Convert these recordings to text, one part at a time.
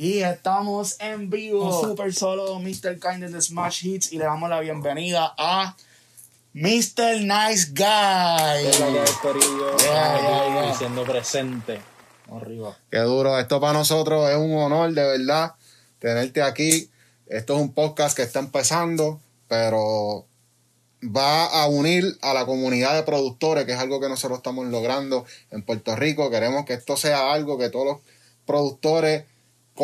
Y estamos en vivo. Super solo Mr. Kind de Smash Hits. Y le damos la bienvenida a Mr. Nice Guy. Es la que es Corillo. Yeah, yeah, yeah. Siendo presente. Arriba. Qué duro. Esto para nosotros es un honor, de verdad, tenerte aquí. Esto es un podcast que está empezando, pero va a unir a la comunidad de productores, que es algo que nosotros estamos logrando en Puerto Rico. Queremos que esto sea algo que todos los productores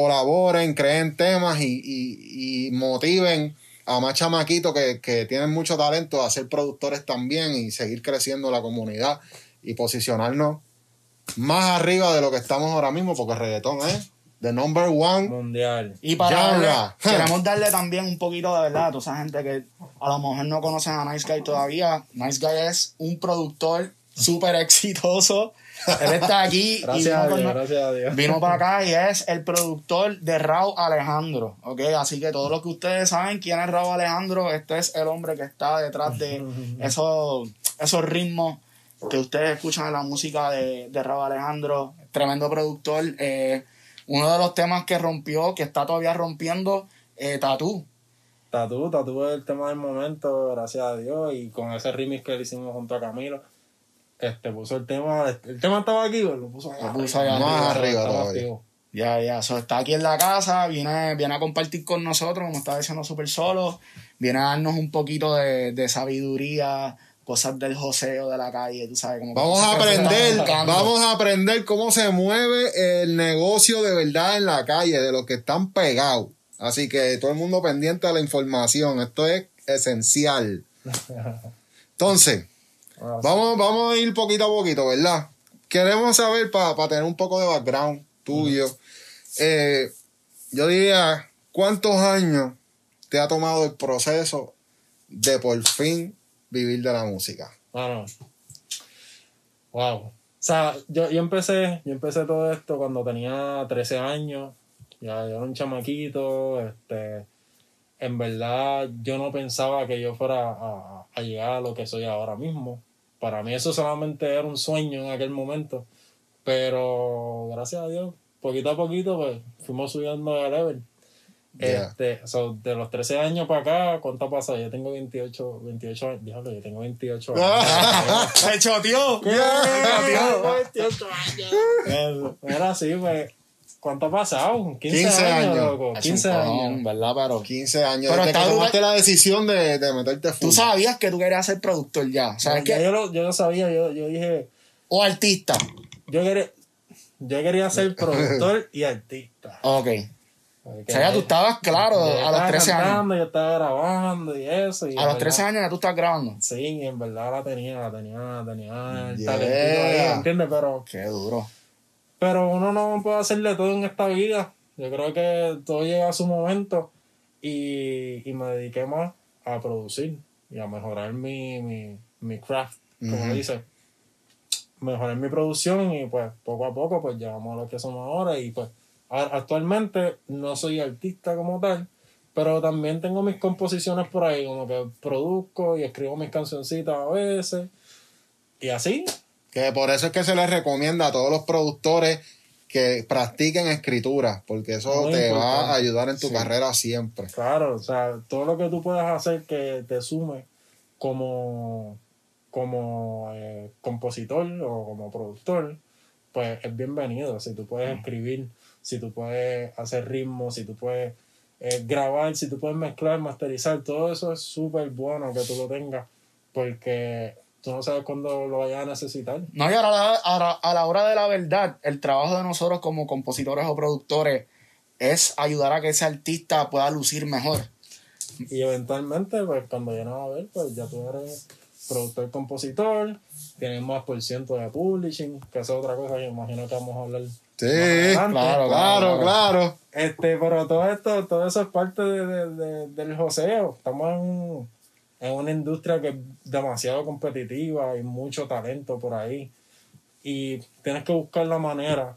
colaboren, creen temas y, y- y motiven a más chamaquitos que, que tienen mucho talento a ser productores también y seguir creciendo la comunidad y posicionarnos más arriba de lo que estamos ahora mismo, porque el reggaetón es the number one. Mundial. Y para darle- queremos darle también un poquito de verdad a toda esa gente que a lo mejor no conocen a Nice Guy todavía. Nice Guy es un productor súper exitoso. Él está aquí y Gracias vino, a con- Dios, gracias a Dios. vino para acá y es el productor de Raúl Alejandro. ¿ok? Así que todos los que ustedes saben quién es Raúl Alejandro, este es el hombre que está detrás de esos, esos ritmos que ustedes escuchan en la música de, de Raúl Alejandro. Tremendo productor. eh, uno de los temas que rompió, que está todavía rompiendo, eh, Tatú. Tatú, Tatú es el tema del momento, gracias a Dios. Y con ese remix que le hicimos junto a Camilo, este puso el tema. El tema estaba aquí, pero lo puso allá Lo puso allá Más arriba Estaba todavía. activo. Ya, ya, so, está aquí en la casa, viene, viene a compartir con nosotros, como estaba diciendo súper solo, viene a darnos un poquito de, de sabiduría, cosas del joseo de la calle, tú sabes. Como Vamos a aprender, vamos a aprender cómo se mueve el negocio de verdad en la calle, de los que están pegados. Así que todo el mundo pendiente a la información, esto es esencial. Entonces, Sí. vamos, vamos a ir poquito a poquito, ¿verdad? Queremos saber, para tener un poco de background tuyo, eh, yo diría, ¿cuántos años te ha tomado el proceso de por fin vivir de la música? Bueno, wow. O sea, yo, yo empecé, yo empecé todo esto cuando tenía 13 años. Ya yo era un chamaquito, este, en verdad yo no pensaba que yo fuera a, a llegar a lo que soy ahora mismo. Para mí eso solamente era un sueño en aquel momento. Pero gracias a Dios, poquito a poquito, pues fuimos subiendo de level. Yeah. Este, so, de los 13 años para acá, ¿cuánto ha pasado? Yo tengo 28, 28 años. Diablo, yo tengo 28 años. ¡Se choteó! Era así, pues. ¿Cuánto ha pasado? 15, 15 años, años. loco. Es 15 un años. ¿verdad? Pero 15 años. Pero desde que tomaste la decisión de, de meterte full. tú sabías que tú querías ser productor ya, ¿sabes Ya yo, lo, yo lo sabía, yo, yo dije, O artista. yo quería, yo quería ser productor y artista. Ok. Porque O sea, ya tú estabas claro a los estaba 13 años. cantando, Yo estaba grabando y eso. Y A los 13 verdad- años ya tú estás grabando. Sí, en verdad la tenía, la tenía, la tenía el Yeah. talentito ahí, ¿entiendes? Pero Qué duro. Pero uno no puede hacerle todo en esta vida. Yo creo que todo llega a su momento y, y me dediqué más a producir y a mejorar mi, mi, mi craft, como dice. Mejorar mi producción y pues poco a poco pues llegamos a lo que somos ahora y pues actualmente no soy artista como tal, pero también tengo mis composiciones por ahí, como que produzco y escribo mis cancioncitas a veces y así. Que por eso es que se les recomienda a todos los productores que practiquen escritura, porque eso Muy te va a ayudar en tu Sí. carrera siempre. Claro, o sea, todo lo que tú puedas hacer que te sume como, como eh, compositor o como productor, pues es bienvenido. Si tú puedes escribir, si tú puedes hacer ritmos, si tú puedes eh, grabar, si tú puedes mezclar, masterizar, todo eso es súper bueno que tú lo tengas, porque tú no sabes cuándo lo vayas a necesitar. No, y ahora, a la- ahora, a la hora de la verdad, el trabajo de nosotros como compositores o productores es ayudar a que ese artista pueda lucir mejor. Y eventualmente, pues cuando llegas a ver, pues ya tú eres productor, compositor, tienes más por ciento de publishing, que esa es otra cosa que imagino que vamos a hablar. Sí, claro, claro, claro. Este, pero todo esto, todo eso es parte de, de- de- del joseo. Estamos en, en una industria que es demasiado competitiva, hay mucho talento por ahí. Y tienes que buscar la manera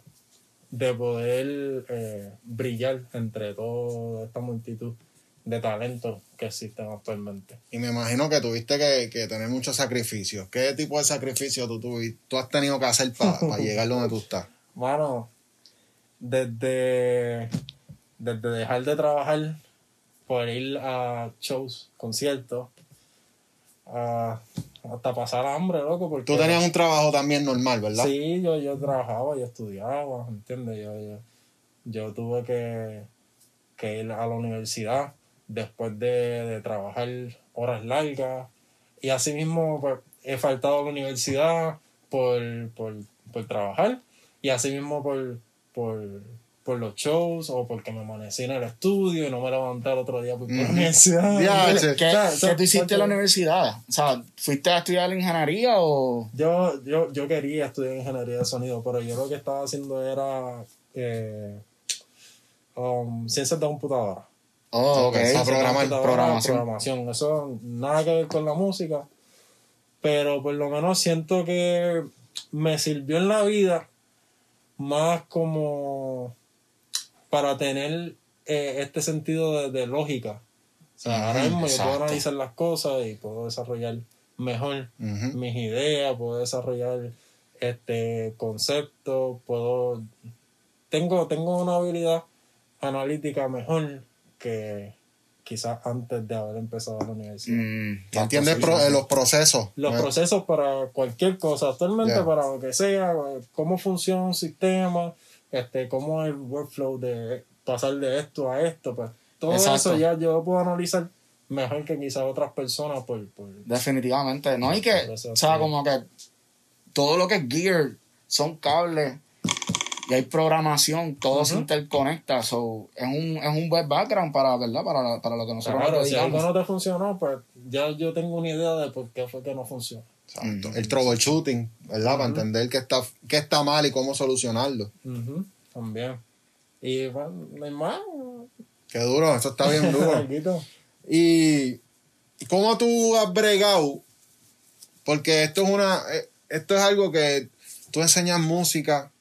de poder eh, brillar entre toda esta multitud de talentos que existen actualmente. Y me imagino que tuviste que, que tener muchos sacrificios. ¿Qué tipo de sacrificios tú, tuvi- tú has tenido que hacer para llegar donde tú estás? Bueno, desde desde dejar de trabajar por ir a shows, conciertos, a- hasta pasar hambre, loco. Porque, Tú tenías un trabajo también normal, ¿verdad? Sí, yo, yo trabajaba, yo estudiaba, ¿entiendes? Yo, yo, yo tuve que, que ir a la universidad después de, de trabajar horas largas. Y así mismo pues, he faltado a la universidad por, por, por trabajar. Y así mismo por, por, por los shows o porque me amanecí en el estudio y no me levanté el otro día por por la universidad. ¿Qué, O sea, qué tú hiciste en la universidad? O sea, ¿fuiste a estudiar ingeniería o...? Yo, yo, yo quería estudiar ingeniería de sonido, pero yo lo que estaba haciendo era eh, um, ciencias de computadora. Oh, ok. Programar, programación. programación. Eso nada que ver con la música, pero por lo menos siento que me sirvió en la vida más como para tener eh, este sentido de, de lógica. O sea, ahora mismo yo puedo analizar las cosas y puedo desarrollar mejor mis ideas, puedo desarrollar este conceptos, puedo tengo tengo una habilidad analítica mejor que quizás antes de haber empezado la universidad. Mm, ¿Te entiendes pro- eh, los procesos? Los Eh, procesos para cualquier cosa, actualmente para lo que sea, cómo funciona un sistema, este, cómo es el workflow de pasar de esto a esto, pues todo Exacto. eso ya yo lo puedo analizar mejor que quizás otras personas por, por Definitivamente. No, y que, o sea, como que todo lo que es gear son cables y hay programación, todo se interconecta. So, es un, es un buen background para, ¿verdad? Para, para lo que nosotros Claro, si algo no te funcionó, pues ya yo tengo una idea de por qué fue que no funcionó. Exacto. El troubleshooting, ¿verdad? Para entender qué está, qué está mal y cómo solucionarlo. Ujú, También. Y bueno, no hay más. Qué duro, eso está bien duro. Y cómo tú has bregado, porque esto es una, eh, esto es algo que tú enseñas música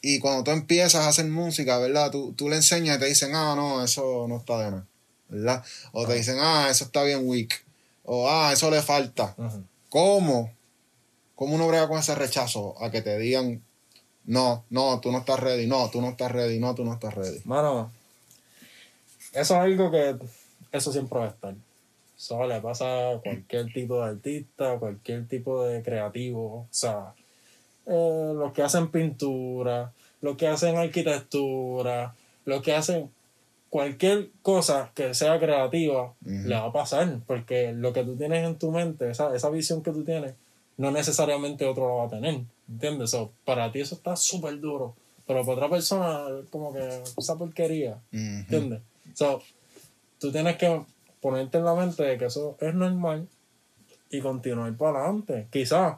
y cuando tú empiezas a hacer música, ¿verdad? Tú, tú le enseñas y te dicen, ah, no, eso no está de nada, ¿verdad? O te dicen, ah, eso está bien weak, o ah, eso le falta. Ujú. ¿Cómo? ¿Cómo uno brega con ese rechazo a que te digan, no, no, tú no estás ready, no, tú no estás ready, no, tú no estás ready? Mano, eso es algo que eso siempre va a estar. Eso le pasa a cualquier tipo de artista, cualquier tipo de creativo. O sea, eh, los que hacen pintura, los que hacen arquitectura, los que hacen cualquier cosa que sea creativa, le va a pasar. Porque lo que tú tienes en tu mente, esa, esa visión que tú tienes, no necesariamente otro lo va a tener. ¿Entiendes? So, para ti eso está súper duro. Pero para otra persona, como que esa porquería. ¿Entiendes? So, tú tienes que ponerte en la mente de que eso es normal y continuar para adelante. Quizás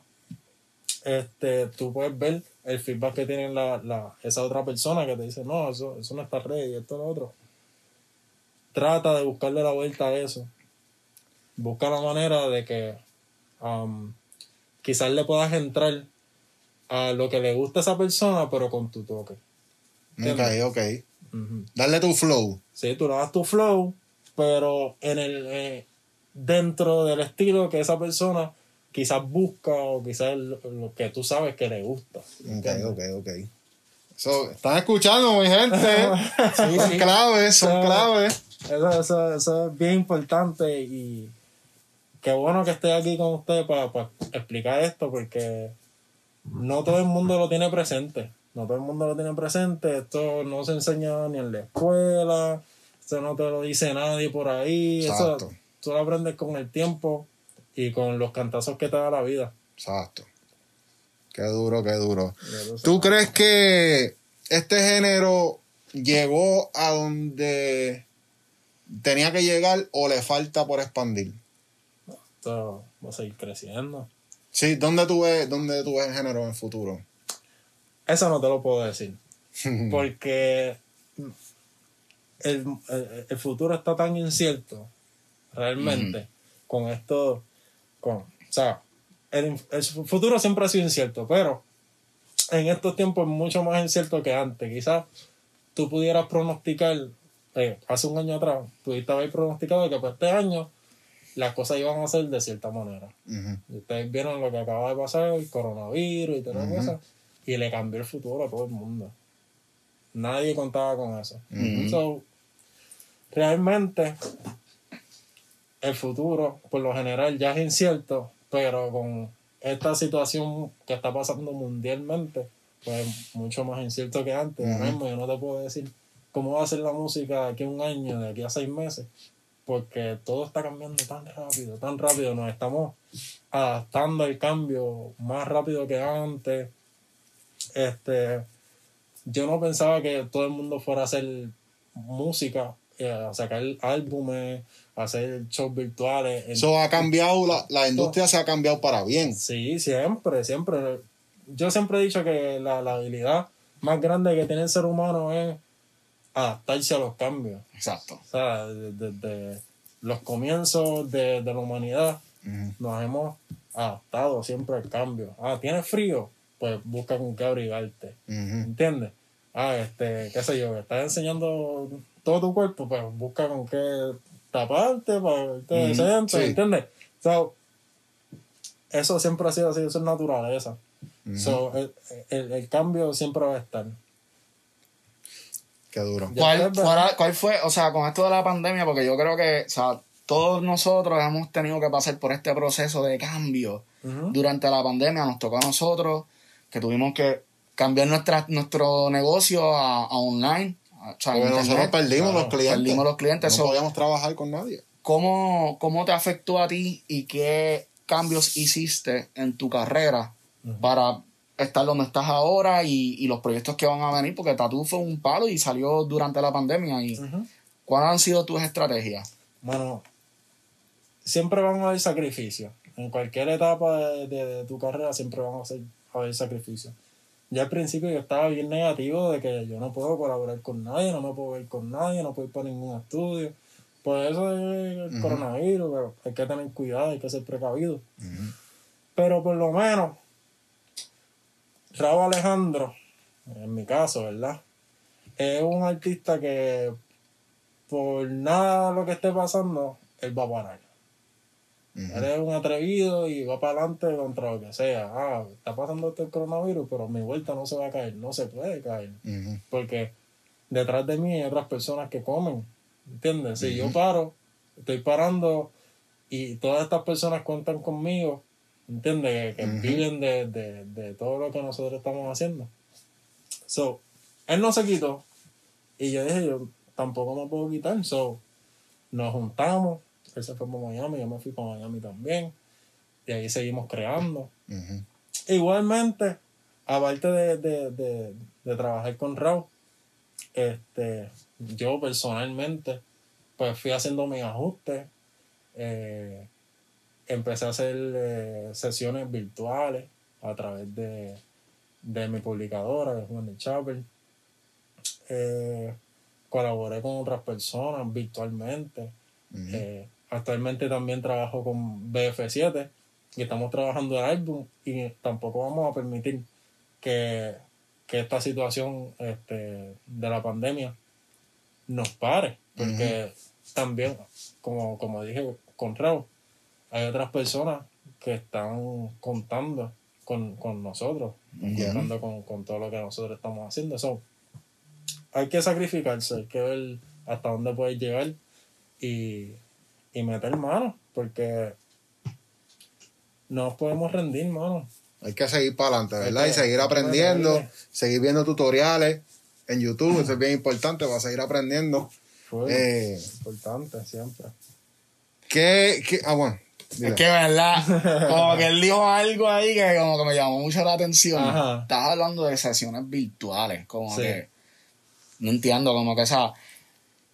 este, tú puedes ver el feedback que tiene la, la, esa otra persona que te dice, no, eso, eso no está ready, esto lo otro. Trata de buscarle la vuelta a eso. Busca la manera de que um, quizás le puedas entrar a lo que le gusta a esa persona, pero con tu toque. Ok, ok. Ujú. Darle tu flow. Sí, tú le das tu flow, pero en el eh, dentro del estilo que esa persona quizás busca o quizás lo, lo que tú sabes que le gusta. Ok, ¿entiendes? ok, ok. So, ¿Están escuchando, mi gente? Sí, son sí. claves, son So- claves. Eso, eso, eso es bien importante y qué bueno que esté aquí con usted para explicar esto porque no todo el mundo lo tiene presente. No todo el mundo lo tiene presente. Esto no se enseña ni en la escuela. Esto no te lo dice nadie por ahí. Exacto. Eso tú lo aprendes con el tiempo y con los cantazos que te da la vida. Exacto. Qué duro, qué duro. ¿Tú crees que este género llegó a donde tenía que llegar o le falta por expandir? Esto va a seguir creciendo. Sí, ¿dónde tú ves, dónde tú ves el género en el futuro? Eso no te lo puedo decir. porque el, el- el futuro está tan incierto realmente con esto con o sea el, el futuro siempre ha sido incierto pero en estos tiempos es mucho más incierto que antes. Quizás tú pudieras pronosticar eh, hace un año atrás pudiste haber pronosticado que para este año las cosas iban a ser de cierta manera. Y ustedes vieron lo que acaba de pasar, el coronavirus y todas las cosas, y le cambió el futuro a todo el mundo. Nadie contaba con eso. So, realmente, el futuro, por lo general, ya es incierto, pero con esta situación que está pasando mundialmente, pues es mucho más incierto que antes. Ahora mismo yo no te puedo decir cómo va a ser la música de aquí a un año, de aquí a seis meses, porque todo está cambiando tan rápido, tan rápido. Nos estamos adaptando al cambio más rápido que antes. Este, yo no pensaba que todo el mundo fuera a hacer música, eh, a sacar álbumes, hacer shows virtuales. Eso ha cambiado, la, la industria se ha cambiado para bien. Sí, siempre, siempre. Yo siempre he dicho que la, la habilidad más grande que tiene el ser humano es adaptarse a los cambios. Exacto. O sea, desde, desde los comienzos de, de la humanidad nos hemos adaptado siempre al cambio. Ah, ¿tienes frío? Pues busca con qué abrigarte. Ujú. ¿Entiendes? Ah, este, qué sé yo, estás enseñando todo tu cuerpo, pues busca con qué taparte para verte Ujú, decente, sí. ¿entiendes? So, eso siempre ha sido así, eso es naturaleza. Ujú. So, el, el- el cambio siempre va a estar. Qué duro. Ya ¿Cuál, está, cuál- cuál fue, o sea, con esto de la pandemia, porque yo creo que, o sea, todos nosotros hemos tenido que pasar por este proceso de cambio durante la pandemia, nos tocó a nosotros, que tuvimos que cambiar nuestra, nuestro negocio a, a online. A- o sea, Porque nosotros perdimos Claro, los clientes. perdimos los clientes, No podíamos trabajar con nadie. ¿Cómo, ¿Cómo te afectó a ti y qué cambios hiciste en tu carrera para estar donde estás ahora y, y los proyectos que van a venir? Porque Tatu fue un palo y salió durante la pandemia. y. ¿Cuáles han sido tus estrategias? Bueno, siempre van a haber sacrificios. En cualquier etapa de, de- de tu carrera siempre van a haber sacrificios. Yo al principio yo estaba bien negativo de que yo no puedo colaborar con nadie, no me puedo ver con nadie, no puedo ir para ningún estudio. Por eso es el coronavirus, pero hay que tener cuidado, hay que ser precavido. Pero por lo menos, Raúl Alejandro, en mi caso, ¿verdad? Es un artista que por nada lo que esté pasando, él va a parar. Ujú. Él es un atrevido y va para adelante contra lo que sea. Ah, está pasando este coronavirus, pero mi vuelta no se va a caer. No se puede caer. Ujú. Porque detrás de mí hay otras personas que comen. ¿Entiendes? Si yo paro, estoy parando y todas estas personas cuentan conmigo. ¿Entiendes? Que, que viven de, de, de todo lo que nosotros estamos haciendo. So, él no se quitó. Y yo dije, yo tampoco me puedo quitar. So, nos juntamos. Él se fue para Miami, yo me fui para Miami también. Y ahí seguimos creando. Igualmente, aparte de, de, de, de trabajar con Raúl, este, yo personalmente, pues fui haciendo mis ajustes. eh, empecé a hacer eh, sesiones virtuales a través de, de mi publicadora, de Juan de Chapel. Eh, colaboré con otras personas virtualmente. Eh, actualmente también trabajo con BF7 y estamos trabajando el álbum y tampoco vamos a permitir que, que esta situación este, de la pandemia nos pare, porque también, como, como dije con Raúl, hay otras personas que están contando con, con nosotros, contando con, con todo lo que nosotros estamos haciendo. So, hay que sacrificarse, hay que ver hasta dónde puedes llegar y, y meter mano, porque no nos podemos rendir, mano. Hay que seguir para adelante, ¿verdad? Y seguir aprendiendo, seguir viendo tutoriales en YouTube, eso es bien importante para seguir aprendiendo. Fue Eh, importante siempre. ¿qué, qué- Ah, bueno. dile. Es que, ¿verdad? Como que él dijo algo ahí que como que me llamó mucho la atención. Ajá. Estás hablando de sesiones virtuales, como Sí. que... No entiendo, como que, o sea...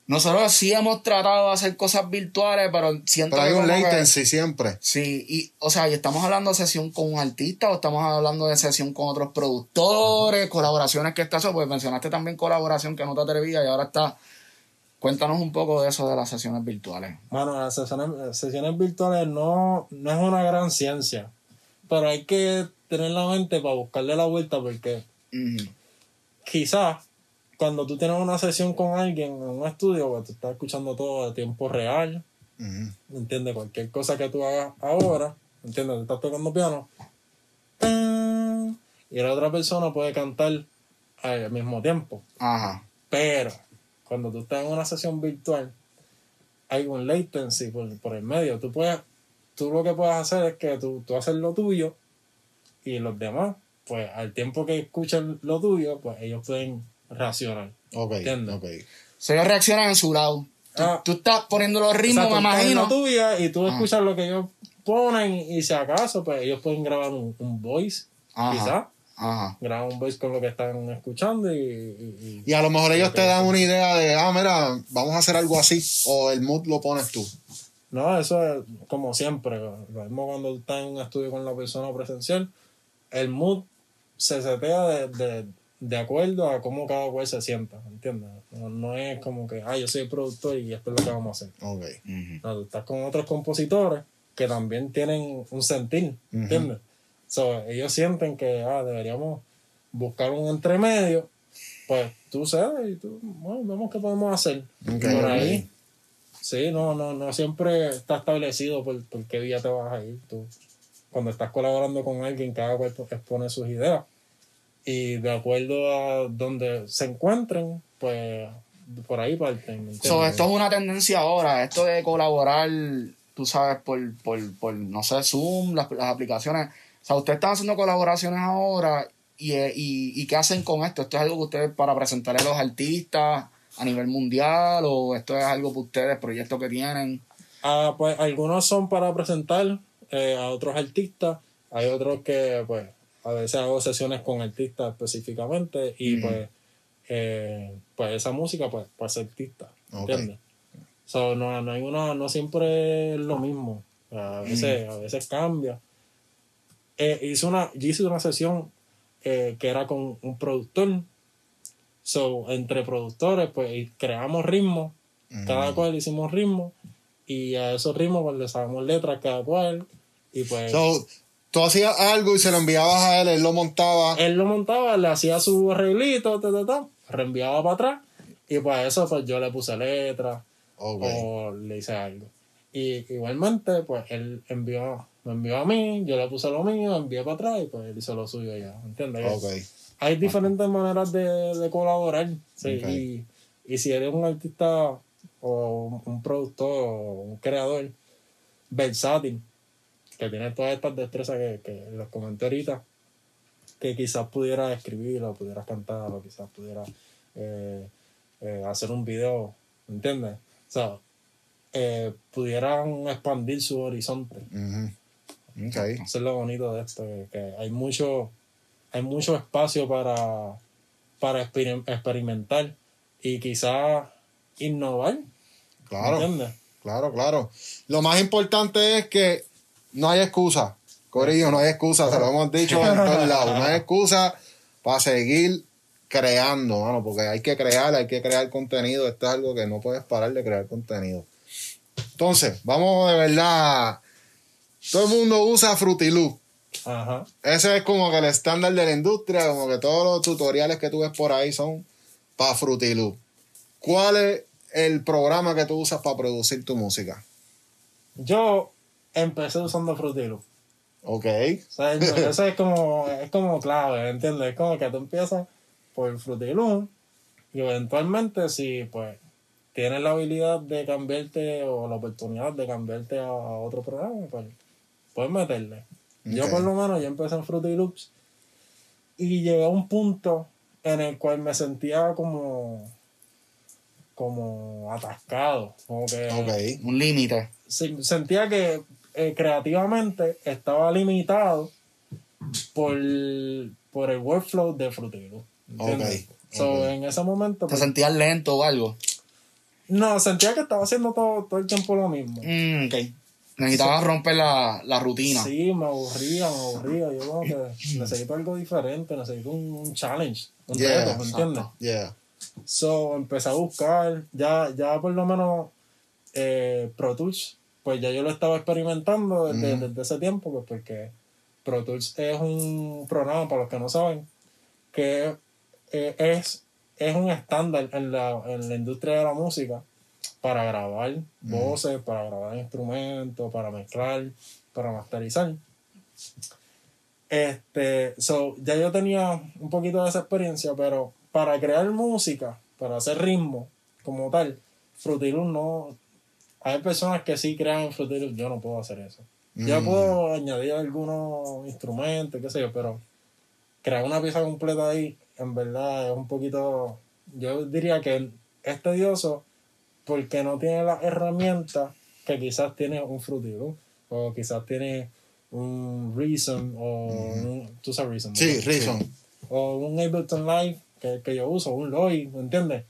Nosotros sí hemos tratado de hacer cosas virtuales, pero siento Pero hay que un como que- latency siempre. Sí, y, o sea, y estamos hablando de sesión con un artista o estamos hablando de sesión con otros productores, colaboraciones que estás, pues mencionaste también colaboración que no te atrevías y ahora está. Cuéntanos un poco de eso de las sesiones virtuales. Bueno, las sesiones, las sesiones virtuales no, no es una gran ciencia, pero hay que tener la mente para buscarle la vuelta porque quizás cuando tú tienes una sesión con alguien en un estudio, pues tú estás escuchando todo de tiempo real. ¿entiendes? Cualquier cosa que tú hagas ahora, ¿entiendes? Tú estás tocando piano, ¡tan! y la otra persona puede cantar al mismo tiempo. Ajá. Pero cuando tú estás en una sesión virtual, hay un latency por, por el medio. Tú puedes, tú lo que puedes hacer es que tú, tú haces lo tuyo y los demás, pues al tiempo que escuchan lo tuyo, pues ellos pueden reaccionar. Ok, Entiendo. ok. So, ellos reaccionan en su lado. Tú, Ah. tú estás poniendo los O sea, ritmos, me imagino. tuya y tú Ah. escuchas lo que ellos ponen y si acaso, pues ellos pueden grabar un, un voice, quizás. Ajá. Graban un voice con lo que están escuchando y... y- y- Y a lo mejor ellos te dan una idea de, ah, mira, vamos a hacer algo así. O el mood lo pones tú. No, eso es como siempre. Lo mismo cuando tú estás en un estudio con la persona presencial, el mood se setea de, de, de acuerdo a cómo cada cual se sienta, ¿entiendes? No, no es como que, ah, yo soy el productor y esto es lo que vamos a hacer. Ok. No, tú estás con otros compositores que también tienen un sentir, ¿entiendes? So, ellos sienten que, ah, deberíamos buscar un entremedio, pues tú sabes y tú, bueno, vemos qué podemos hacer. Ok, Por ahí. Sí, no, no, no siempre está establecido por, por qué día te vas a ir. Tú, cuando estás colaborando con alguien, cada cual expone sus ideas. Y de acuerdo a donde se encuentren, pues por ahí parten. ¿me So, esto es una tendencia ahora, esto de colaborar, tú sabes, por, por, por no sé, Zoom, las, las aplicaciones. O sea, ustedes están haciendo colaboraciones ahora y, eh, y, y ¿qué hacen con esto? ¿Esto es algo que ustedes para presentarle a los artistas a nivel mundial o esto es algo para ustedes, proyectos que tienen? Ah, pues algunos son para presentar eh, a otros artistas, hay otros que pues a veces hago sesiones con artistas específicamente y pues eh, pues esa música pues para ese artista, Ok. ¿entiendes? So, no, no hay una, no siempre es lo mismo, a veces, a veces cambia. Eh, hice una, yo hice una sesión eh, que era con un productor, so entre productores pues creamos ritmos cada cual hicimos ritmos y a esos ritmos pues le sacamos letras cada cual y pues So, tú hacías algo y se lo enviabas a él, él lo montaba. él lo montaba, le hacía su arreglito, ta, ta, ta, reenviaba para atrás y pues eso pues yo le puse letras Ok. o le hice algo. Y igualmente pues él envió, me envió a mí, yo le puse lo mío, envié para atrás y pues él hizo lo suyo ya, ¿entiendes? Hay diferentes maneras de, de colaborar. sí, y, y si eres un artista o un productor o un creador versátil, que tiene todas estas destrezas que, que les comenté ahorita, que quizás pudiera escribir o pudiera cantar o quizás pudiera eh, eh, hacer un video, ¿entiendes? O sea, eh, pudieran expandir su horizonte. Ujú. Ok. Eso es lo bonito de esto, que, que hay mucho, hay mucho espacio para, para experim- experimentar y quizás innovar. Claro. ¿Entiendes? Claro, claro. Lo más importante es que no hay excusa. Corillo, no hay excusa, se lo hemos dicho en todos lados. No hay excusa para seguir creando, mano, porque hay que crear, hay que crear contenido. Esto es algo que no puedes parar de crear contenido. Entonces, vamos de verdad. Todo el mundo usa Fruity Loop. Ajá. Ese es como que el estándar de la industria, como que todos los tutoriales que tú ves por ahí son para Fruity Loop. ¿Cuál es el programa que tú usas para producir tu música? Yo empecé usando Fruity Loop. Ok. O sea, eso es como, es como clave, ¿entiendes? Es como que tú empiezas por Fruity Loop y eventualmente si pues tienes la habilidad de cambiarte o la oportunidad de cambiarte a, a otro programa, pues puedes meterle. Yo por lo menos yo empecé en Fruity Loops y llegué a un punto en el cual me sentía como como atascado, como que Ok. Un límite. se- sentía que eh, creativamente estaba limitado por, por el workflow de ¿entiendes? Ok, So, en ese momento ¿Te pues, sentías lento o algo? no sentía que estaba haciendo todo, todo el tiempo lo mismo Mm, ok. Necesitabas romper la, la rutina. Sí, me aburría, me aburría. Yo como que necesito algo diferente, necesito un, un challenge, un Yeah, reto, ¿me entiendes? Yeah. So, empecé a buscar, ya, ya por lo menos eh, Pro Tools, pues ya yo lo estaba experimentando desde, ese tiempo, pues porque Pro Tools es un programa, para los que no saben, que eh, es, es un estándar en la, en la industria de la música para grabar voces, para grabar instrumentos, para mezclar, para masterizar. Este, so, ya yo tenía un poquito de esa experiencia, pero para crear música, para hacer ritmo como tal, Fruity Loops no. Hay personas que sí crean en Fruity Loops, yo no puedo hacer eso. Yo Mm. puedo añadir algunos instrumentos, qué sé yo, pero crear una pieza completa ahí, en verdad, es un poquito. Yo diría que es tedioso porque no tiene las herramientas que quizás tiene un Fruity Loop, o quizás tiene un Reason, o un. Tú sabes Reason. Sí, ¿verdad? Reason. o un Ableton Live que, que yo uso, un Loy, ¿me entiendes?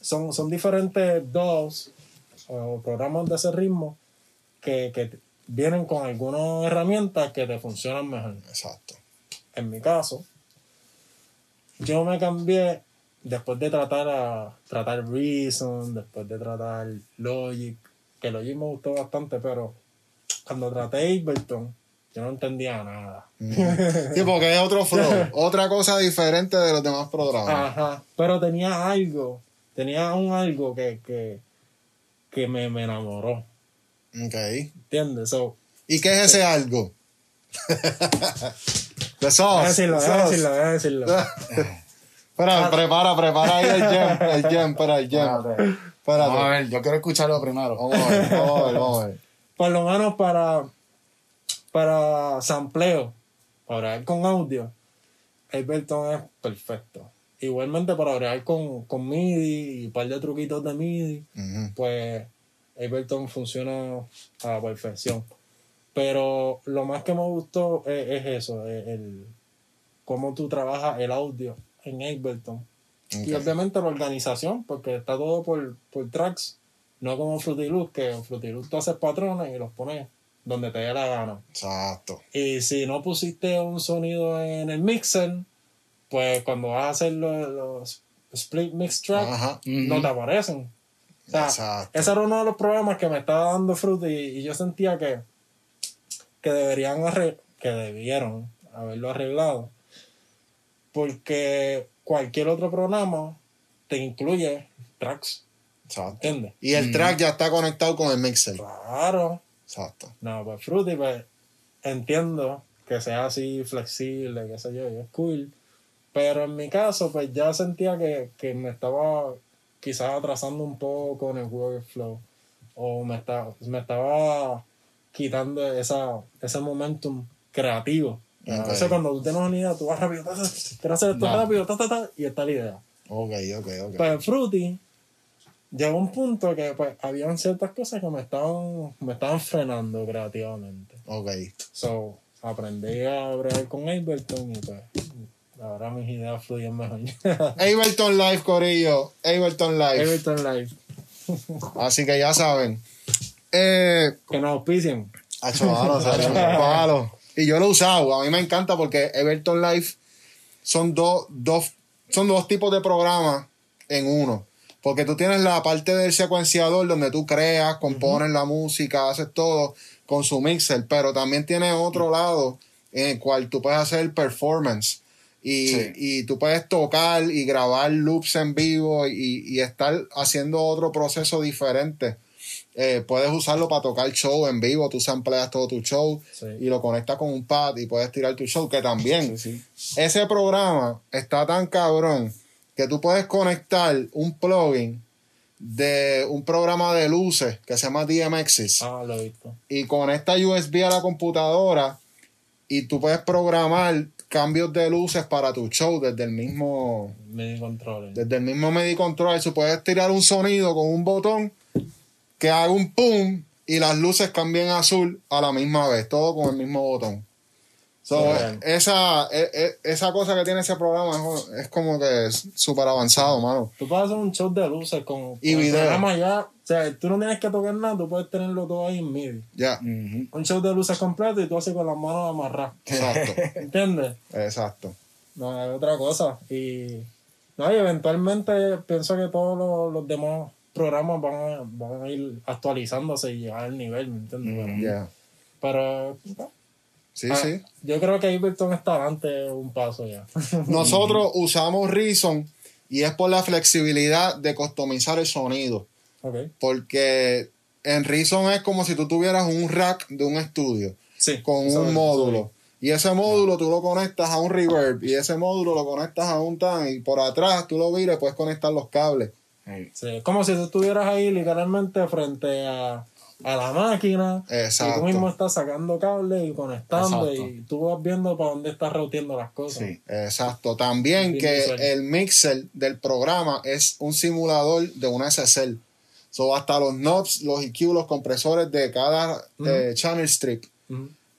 Son, son diferentes DAWs o programas de ese ritmo que, que vienen con algunas herramientas que te funcionan mejor. Exacto. En mi caso, yo me cambié después de tratar a tratar Reason, después de tratar Logic, que Logic me gustó bastante, pero cuando traté Ableton, yo no entendía nada. Sí, porque es otro flow, otra cosa diferente de los demás programas. Ajá, pero tenía algo, tenía un algo que, que, que me, me enamoró, Ok. ¿entiendes? So, ¿Y qué es ese algo? The voy a sauce. decirlo, voy a sauce. decirlo, voy a decirlo. Espera, prepara, prepara ahí el gem, el gem, espera, el gem. Espérate. Vamos a ver, yo quiero escucharlo primero. Vamos a ver, vamos a ver, vamos a ver. Por lo menos para, para sampleo, para con audio, Ableton es perfecto. Igualmente para grabar con, con MIDI y un par de truquitos de MIDI, pues Ableton funciona a la perfección. Pero lo más que me gustó es, es eso, es el cómo tú trabajas el audio en Ableton. Y obviamente la organización, porque está todo por, por tracks, no como Fruity Loops, que en Fruity Loops tú haces patrones y los pones donde te dé la gana. Exacto. Y si no pusiste un sonido en el mixer, pues cuando vas a hacer los, los split mix tracks, Ajá. no te aparecen. O sea, Exacto. ese era uno de los problemas que me estaba dando Fruity y, y yo sentía que, que deberían arre- que debieron haberlo arreglado. Porque cualquier otro programa te incluye tracks, Exacto. ¿entiendes? Y el track ya está conectado con el mixer. Claro. Exacto. No, pues Fruity, pues entiendo que sea así flexible, qué sé yo, y es cool. Pero en mi caso, pues ya sentía que, que me estaba quizás atrasando un poco en el workflow. O me, estaba me estaba quitando esa, ese momentum creativo. A Ok. veces cuando tú tienes una idea, tú vas rápido, ta, ta, quiero hacer esto rápido, ta, ta, ta, y está la idea. Ok, ok, ok. Pues en Fruity llegó un punto que pues habían ciertas cosas que me estaban, me estaban frenando creativamente. Ok. So, aprendí a bregar con Ableton y pues ahora mis ideas fluyen mejor. Ableton Live, Corillo. Ableton Live. Ableton Live. Así que ya saben. Eh, Que nos auspicien. Mano, Hacho, palo. Y yo lo he usado. A mí me encanta porque Everton Live son dos, dos, son dos tipos de programas en uno. Porque tú tienes la parte del secuenciador donde tú creas, compones la música, haces todo con su mixer, pero también tiene otro lado en el cual tú puedes hacer performance y, Sí. y tú puedes tocar y grabar loops en vivo y, y estar haciendo otro proceso diferente. Eh, puedes usarlo para tocar show en vivo, tú sampleas todo tu show Sí. y lo conectas con un pad y puedes tirar tu show, que también Sí, ese programa está tan cabrón que tú puedes conectar un plugin de un programa de luces que se llama DMXs Ah, lo he visto. y conecta USB a la computadora y tú puedes programar cambios de luces para tu show desde el mismo MIDI controller. desde el mismo MIDI control. Tú puedes tirar un sonido con un botón que haga un pum y las luces cambien a azul a la misma vez, todo con el mismo botón. So, esa, e- e- esa cosa que tiene ese programa es, es como que súper avanzado, mano. Tú puedes hacer un show de luces con, Y con el video. programa ya. O sea, tú no tienes que tocar nada, tú puedes tenerlo todo ahí en MIDI. Ya, Ujú. Un show de luces completo y tú haces con las manos amarradas. exacto, ¿Entiendes? exacto. No, es otra cosa. Y, no, y eventualmente pienso que todos los, los demás programas van a, van a ir actualizándose y llegar al nivel, ¿me entiendes? Ya. Pero, Sí, ah, sí. yo creo que Ableton está adelante un paso ya. Nosotros usamos Reason y es por la flexibilidad de customizar el sonido. Porque en Reason es como si tú tuvieras un rack de un estudio. Sí. con un módulo. Y ese módulo tú lo conectas a un reverb y ese módulo lo conectas a un tan y por atrás tú lo vires, puedes conectar los cables. Sí. Como si tú estuvieras ahí literalmente frente a, a la máquina. Y tú mismo estás sacando cables y conectando Exacto. y tú vas viendo para dónde estás roteando las cosas. Sí. Exacto. También que el mixer del programa es un simulador de una SSL. So, hasta los knobs, los EQ, los compresores de cada eh, channel strip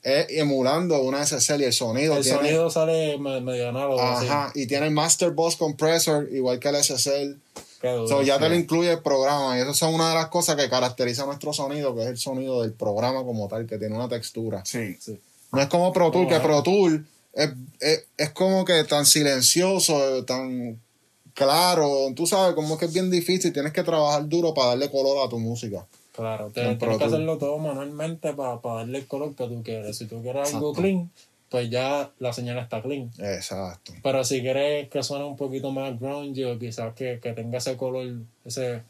es emulando una SSL y el sonido El tiene. sonido sale me- medio análogo. así. Ajá, y tiene el Master Boss Compressor, igual que el SSL. Qué duro. So, ya te lo incluye el programa. Y eso son una de las cosas que caracteriza nuestro sonido, que es el sonido del programa como tal, que tiene una textura. Sí. Sí. No es como Pro Tool, que. Pro Tool es, es, es como que tan silencioso, tan claro. Tú sabes, como que es bien difícil. Tienes que trabajar duro para darle color a tu música. Claro, te- En Pro tienes que Tool. hacerlo todo manualmente para darle el color que tú quieres. Si tú quieres algo Exacto. clean, pues ya la señal está clean. Exacto. Pero si quieres que suene un poquito más grungy o quizás que, que tenga ese color, ese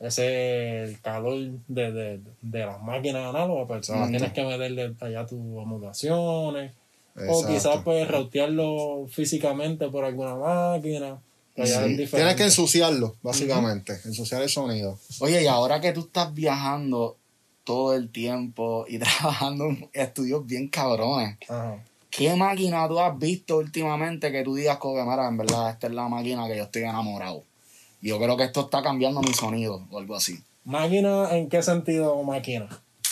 ese calor de, de, de las máquinas análogas, pues Exacto. tienes que meterle allá tus modulaciones. O quizás pues rotearlo físicamente por alguna máquina. Sí. Tienes que ensuciarlo, básicamente. Ensuciar el sonido. Oye, y ahora que tú estás viajando todo el tiempo y trabajando en estudios bien cabrones. ¿qué máquina tú has visto últimamente que tú digas, mira, en verdad, esta es la máquina que yo estoy enamorado? Y Yo creo que esto está cambiando mi sonido o algo así. ¿Máquina en qué sentido máquina?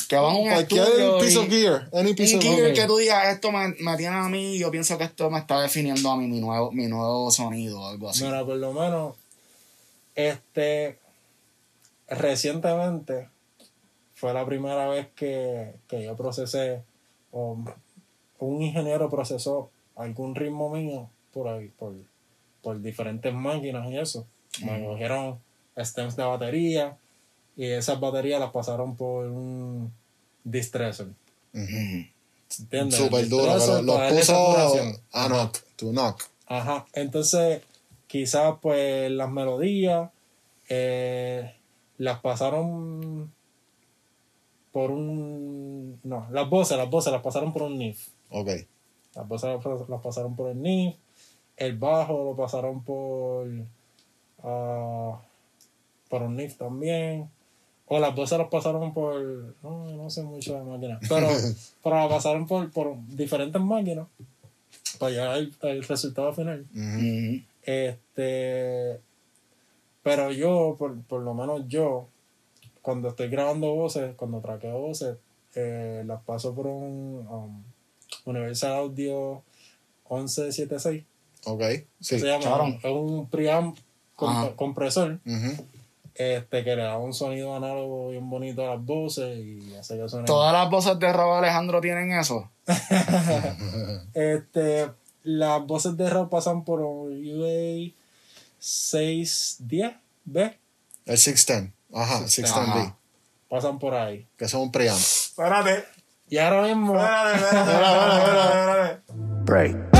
Que vas a un Cualquier piece of gear. Any piece un of gear que tú digas, esto me, me tiene a mí, yo pienso que esto me está definiendo a mí mi nuevo, mi nuevo sonido o algo así. Mira, por lo menos, este, recientemente fue la primera vez que, que yo procesé, o un ingeniero procesó algún ritmo mío por ahí, por, por diferentes máquinas y eso. Me cogieron stems de batería y esas baterías las pasaron por un distresser. Ujú. ¿Entiendes? Súper duro. Pero los darle puso a knock, to knock. Ajá, entonces quizás pues las melodías eh, las pasaron por un... No, las voces, las voces las pasaron por un NIF. Ok. Las voces las, las pasaron por el NIF. El bajo lo pasaron por... ah, por un NIF también. O las voces las pasaron por... No, no sé mucho de máquinas. Pero, pero las pasaron por, por diferentes máquinas. Para llegar al, al resultado final. Este, pero yo, por, por lo menos yo, cuando estoy grabando voces, cuando traqueo voces, eh, las paso por un um, Universal Audio 1176. Ok. Sí. se llama, es un preamp comp- compresor Ujú. Este, que le da un sonido análogo bien bonito a las voces y hace que suene. Todas las voces de Rob Alejandro tienen eso. Este, las voces de rap pasan por un UA 610 B. El 610. Ajá, 610B. Ajá. Pasan por ahí. Que son un preamp. Espérate. Y ahora mismo. Break.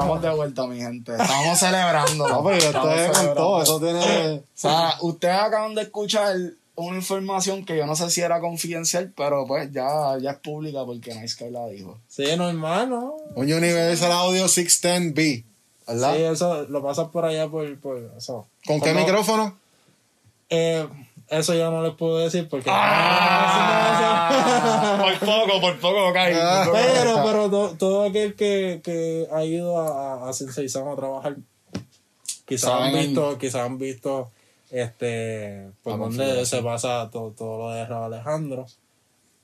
Estamos de vuelta, mi gente. Estamos celebrando. No, pero Estamos esto es con celebrando. todo. Eso tiene. O sea, ustedes acaban de escuchar una información que yo no sé si era confidencial, pero pues ya, ya es pública porque Nice Sky la dijo. Sí, normal, ¿no? Un Universal Audio 610B. ¿Verdad? Sí, eso lo pasas por allá por, por eso. ¿Con qué micrófono? Eh, eso ya no les puedo decir porque. Ah, por poco, por poco. Ah. poco. Pero, pero to- todo aquel que, que ha ido a, a Sensei a trabajar, quizás han visto, quizás han visto este por configuración. se pasa todo, todo lo de Raúl Alejandro.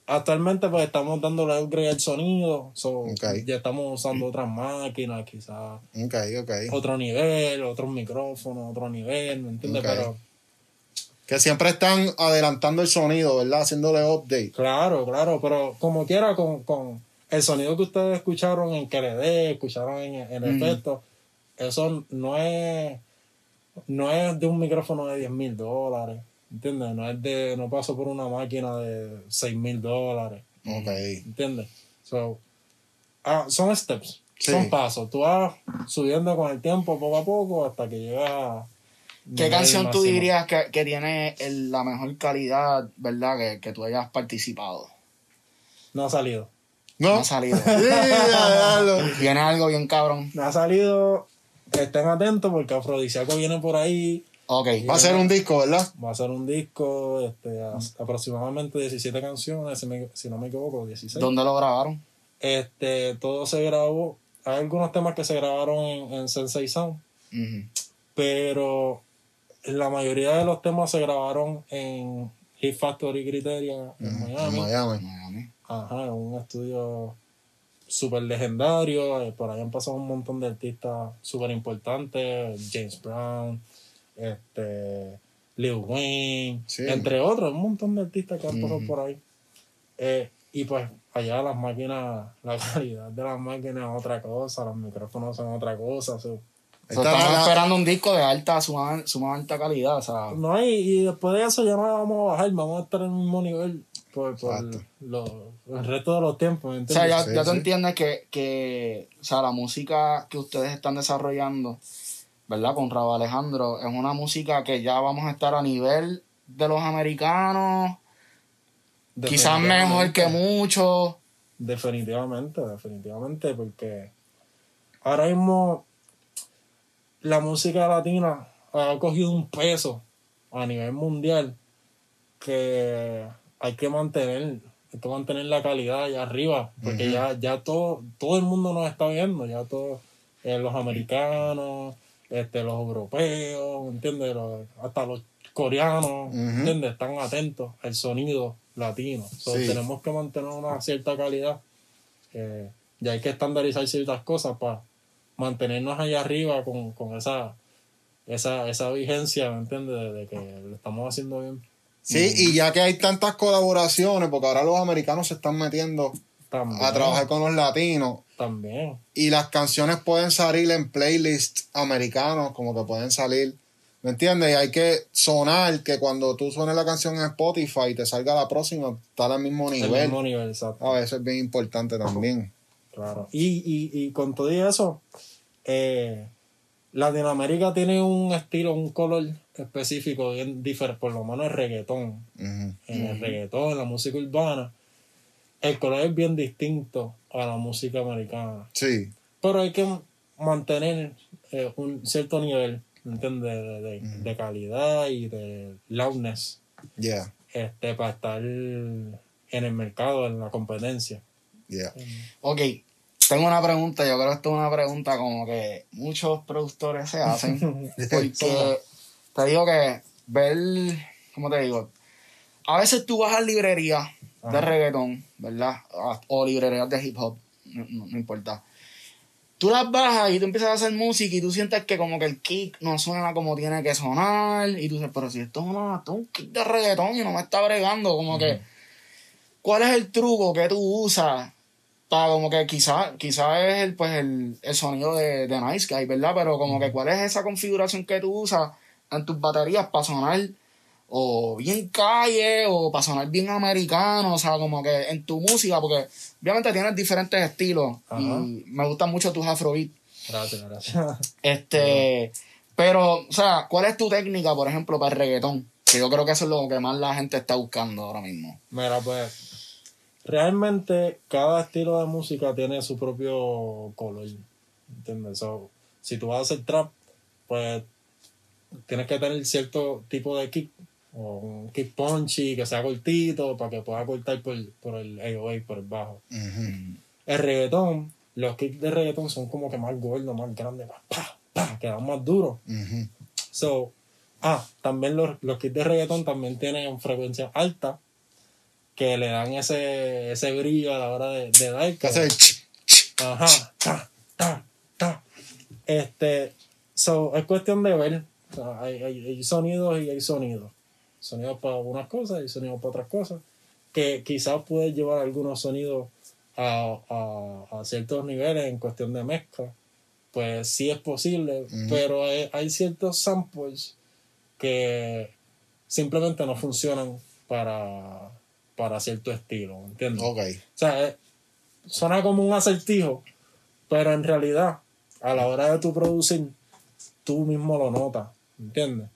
Actualmente pues estamos dándole upgrade al sonido, so, ya estamos usando otras máquinas, quizás otro nivel, otros micrófonos, otro nivel, ¿me entiendes? Pero Que siempre están adelantando el sonido, ¿verdad? Haciéndole update. Claro, claro, pero como quiera, con, con el sonido que ustedes escucharon en KLD, escucharon en, en Mm. efecto, eso no es, no es de un micrófono de 10 mil dólares, ¿entiendes? No es de, no paso por una máquina de 6 mil dólares, Ok. ¿entiendes? So, ah, son steps, Sí. son pasos, tú vas subiendo con el tiempo poco a poco hasta que llegas a, ¿Qué canción tú dirías que, que tiene el- la mejor calidad, verdad, que, que tú hayas participado? No ha salido. No ¿No? ha salido. Viene algo bien cabrón. No ha salido. Estén atentos porque Afrodisíaco viene por ahí. Ok. Va a ser un disco, ¿verdad? Va a ser un disco, este, a- aproximadamente 17 canciones, si, me- si no me equivoco, 16. ¿Dónde lo grabaron? Este, todo se grabó. Hay algunos temas que se grabaron en, en Sensei Sound, pero la mayoría de los temas se grabaron en Hit Factory Criteria en En Miami. Miami. Miami. Ajá, en un estudio súper legendario. eh, Por ahí han pasado un montón de artistas súper importantes. James Brown, este, Lil Wayne, Sí. entre otros, un montón de artistas que han pasado por ahí. Eh, y pues allá las máquinas, la calidad de las máquinas es otra cosa, los micrófonos son otra cosa. O sea, Está estamos esperando un disco de alta, suma, suma alta calidad. O sea, No hay, y después de eso ya no vamos a bajar, vamos a estar en el mismo nivel por, por lo- el resto de los tiempos. ¿me o sea ya, Sí, ya tú sí. entiendes que, que o sea, la música que ustedes están desarrollando, ¿verdad? Con Rabo Alejandro, es una música que ya vamos a estar a nivel de los americanos, quizás mejor que muchos. Definitivamente, definitivamente, porque ahora mismo la música latina ha cogido un peso a nivel mundial que hay que mantener, hay que mantener la calidad allá arriba, porque ya, ya todo, todo el mundo nos está viendo, ya todos los americanos, este, los europeos, ¿entiendes? Los- hasta los coreanos, Ujú. ¿entiendes? Están atentos al sonido latino. So, Sí. Tenemos que mantener una cierta calidad. Eh, y hay que estandarizar ciertas cosas para mantenernos allá arriba con, con esa, esa, esa vigencia, ¿me entiendes? De, de que lo estamos haciendo bien. Sí, y ya que hay tantas colaboraciones, porque ahora los americanos se están metiendo También, a trabajar con los latinos, También. y las canciones pueden salir en playlists americanos, como que pueden salir, ¿me entiendes? Y hay que sonar que cuando tú suenes la canción en Spotify y te salga la próxima, está al mismo El nivel. mismo nivel, exacto. Ah, eso es bien importante también. Claro. Y, y, y con todo eso, eh, Latinoamérica tiene un estilo, un color específico bien diferente, por lo menos el reggaetón. En el reggaetón, en la música urbana, el color es bien distinto a la música americana. Sí, Pero hay que mantener eh, un cierto nivel, ¿entiendes? De, de- de calidad y de loudness yeah, este, para estar en el mercado, en la competencia. yeah. Ok, tengo una pregunta. Yo creo que esto es una pregunta como que muchos productores se hacen. Porque te digo que ver, ¿cómo te digo? A veces tú vas a librerías de reggaetón, ¿verdad? O librerías de hip hop, no, no- no importa. Tú las bajas y tú empiezas a hacer música y tú sientes que como que el kick no suena como tiene que sonar. Y tú dices, pero si esto es, una, esto es un kick de reggaetón y no me está bregando, como que... ¿Cuál es el truco que tú usas como que quizás quizá es el, pues el, el sonido de, de Nice Guy, ¿verdad? Pero como que cuál es esa configuración que tú usas en tus baterías para sonar o bien calle o para sonar bien americano, o sea, como que en tu música, porque obviamente tienes diferentes estilos Ajá. y me gustan mucho tus afrobeat. Gracias, gracias. Este, pero, o sea, ¿cuál es tu técnica, por ejemplo, para el reggaetón? Que yo creo que eso es lo que más la gente está buscando ahora mismo. Mira, pues realmente cada estilo de música tiene su propio color. ¿Entiendes? So, si tú vas a hacer trap, pues tienes que tener cierto tipo de kick o un kick punchy que sea cortito para que pueda cortar por, por el AOA, por el bajo. El reggaetón, los kicks de reggaetón son como que más gordos, más grandes, más pa, pa, que dan más duros. Ujú. So, ah, también los, los kits de reggaetón también tienen frecuencia alta que le dan ese, ese brillo a la hora de, de dar. Que hace ch- ch- Ajá, ta, ta, ta. Este, so, es cuestión de ver. O sea, hay, hay, hay sonidos y hay sonidos. Sonidos para unas cosas y sonidos para otras cosas. Que quizás puedes llevar algunos sonidos a, a, a ciertos niveles en cuestión de mezcla. Pues sí es posible, pero hay, hay ciertos samples que simplemente no funcionan para, para cierto estilo, ¿entiendes? Ok. O sea, eh, suena como un acertijo, pero en realidad, a la hora de tu producir, tú mismo lo notas, ¿entiendes?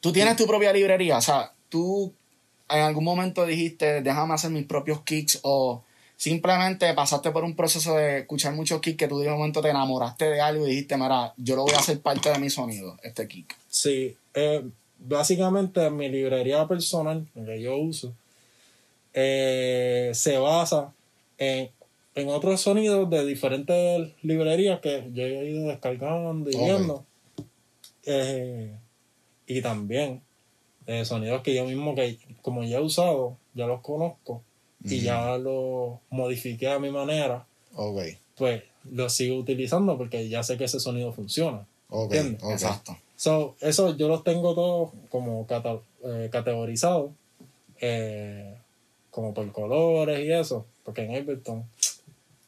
Tú tienes tu propia librería, o sea, tú en algún momento dijiste, déjame hacer mis propios kicks o simplemente pasaste por un proceso de escuchar muchos kicks que tú de un momento te enamoraste de algo y dijiste, mira, yo lo voy a hacer parte de mi sonido, este kick. Sí, eh, básicamente mi librería personal, que yo uso, eh, se basa en, en otros sonidos de diferentes librerías que yo he ido descargando y viendo. Eh, y también eh, sonidos que yo mismo, que como ya he usado, ya los conozco y ya los modifiqué a mi manera, Ok, pues los sigo utilizando porque ya sé que ese sonido funciona. ok, ¿Entiendes? ok. Exacto. So, eso yo los tengo todos como cata- eh, categorizados, eh, como por colores y eso, porque en Ableton,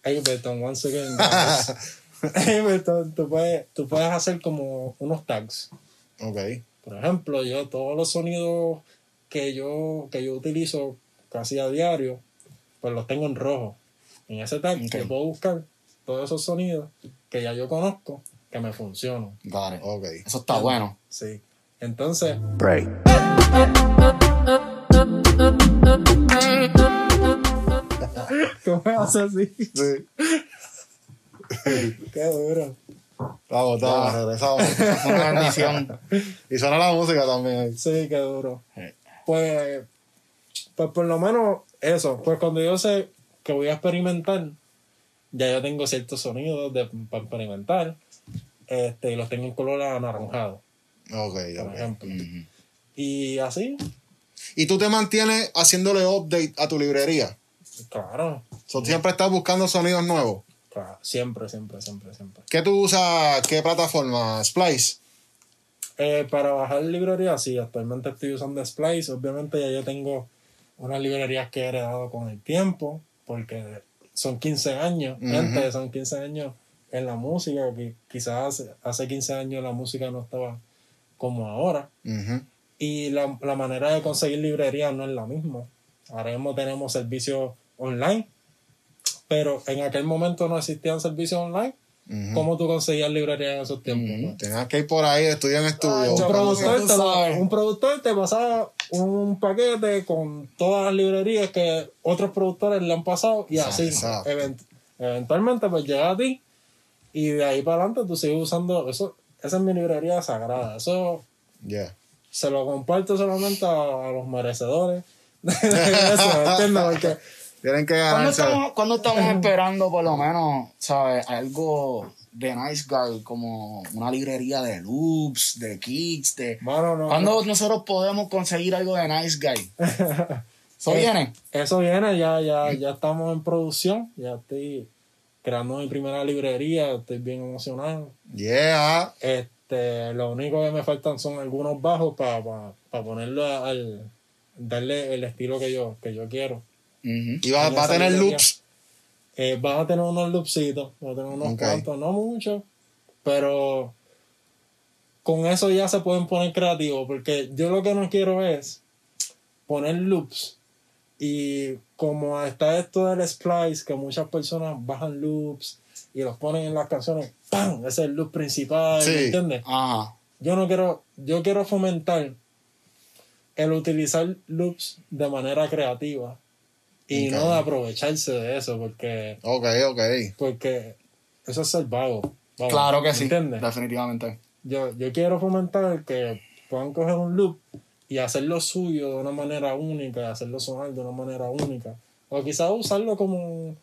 Ableton, once again, Ableton, tú puedes, tú puedes hacer como unos tags. Ok, Por ejemplo, yo todos los sonidos que yo, que yo utilizo casi a diario, pues los tengo en rojo. En ese tag Ok. yo puedo buscar todos esos sonidos que ya yo conozco que me funcionan. It. ok. Eso está bueno. Sí. Entonces, break, ¿cómo hace así? Sí. Qué duro. Vamos, vamos, regresamos. Es una bendición. y suena la música también. ahí. Sí, qué duro. Pues, pues por lo menos eso. Pues cuando yo sé que voy a experimentar, ya yo tengo ciertos sonidos de, para experimentar. Este, y los tengo en color anaranjado, Ok, por ok. ejemplo. Ujú. Y así, Y tú te mantienes haciéndole update a tu librería. Claro, So, siempre estás buscando sonidos nuevos. claro, siempre, siempre, siempre, siempre. ¿Qué tú usas? ¿Qué plataforma? Splice. Eh, para bajar librería, sí, actualmente estoy usando Splice. Obviamente ya yo tengo unas librerías que he heredado con el tiempo, porque son 15 años, Ujú. gente, son 15 años en la música, que quizás hace, hace 15 años la música no estaba como ahora. Y la, la manera de conseguir librería no es la misma. Ahora mismo tenemos servicios online, pero en aquel momento no existían servicios online. Ujú. ¿Cómo tú conseguías librería en esos tiempos? no? Tenías que ir por ahí, estudiar en estudio. Un productor, te lo- sabes. un productor te pasaba un paquete con todas las librerías que otros productores le han pasado y así Exacto. event- eventualmente pues llega a ti y de ahí para adelante tú sigues usando eso esa es mi librería sagrada eso Yeah. se lo comparto solamente a, a los merecedores de eso ¿entiendes? porque Tienen que ¿Cuándo ganarse. estamos, cuándo estamos esperando, por lo menos, ¿sabes? Algo de Nice Guy, como una librería de loops, de kicks, de... mano, no, ¿Cuándo nosotros podemos conseguir algo de Nice Guy? ¿Eso Eh, viene? Eso viene, ya, ya, ya estamos en producción, ya estoy creando mi primera librería, estoy bien emocionado. Yeah. Este, lo único que me faltan son algunos bajos para ponerlo a- al darle el estilo que yo, que yo quiero. Y va, va a tener loops. Eh, van a tener unos loopsitos, van a tener unos cuantos, no muchos, pero con eso ya se pueden poner creativos, porque yo lo que no quiero es poner loops y como está esto del splice, que muchas personas bajan loops y los ponen en las canciones, ¡pam! Ese es el loop principal, Sí. ¿me entiendes? Ajá. Yo no quiero, yo quiero fomentar el utilizar loops de manera creativa y no de aprovecharse de eso, porque Ok, ok. porque eso es ser vago. Vamos, Claro que ¿me sí, ¿Entiendes? definitivamente. Yo, yo quiero fomentar que puedan coger un loop y hacerlo suyo de una manera única, hacerlo sonar de una manera única. O quizás usarlo como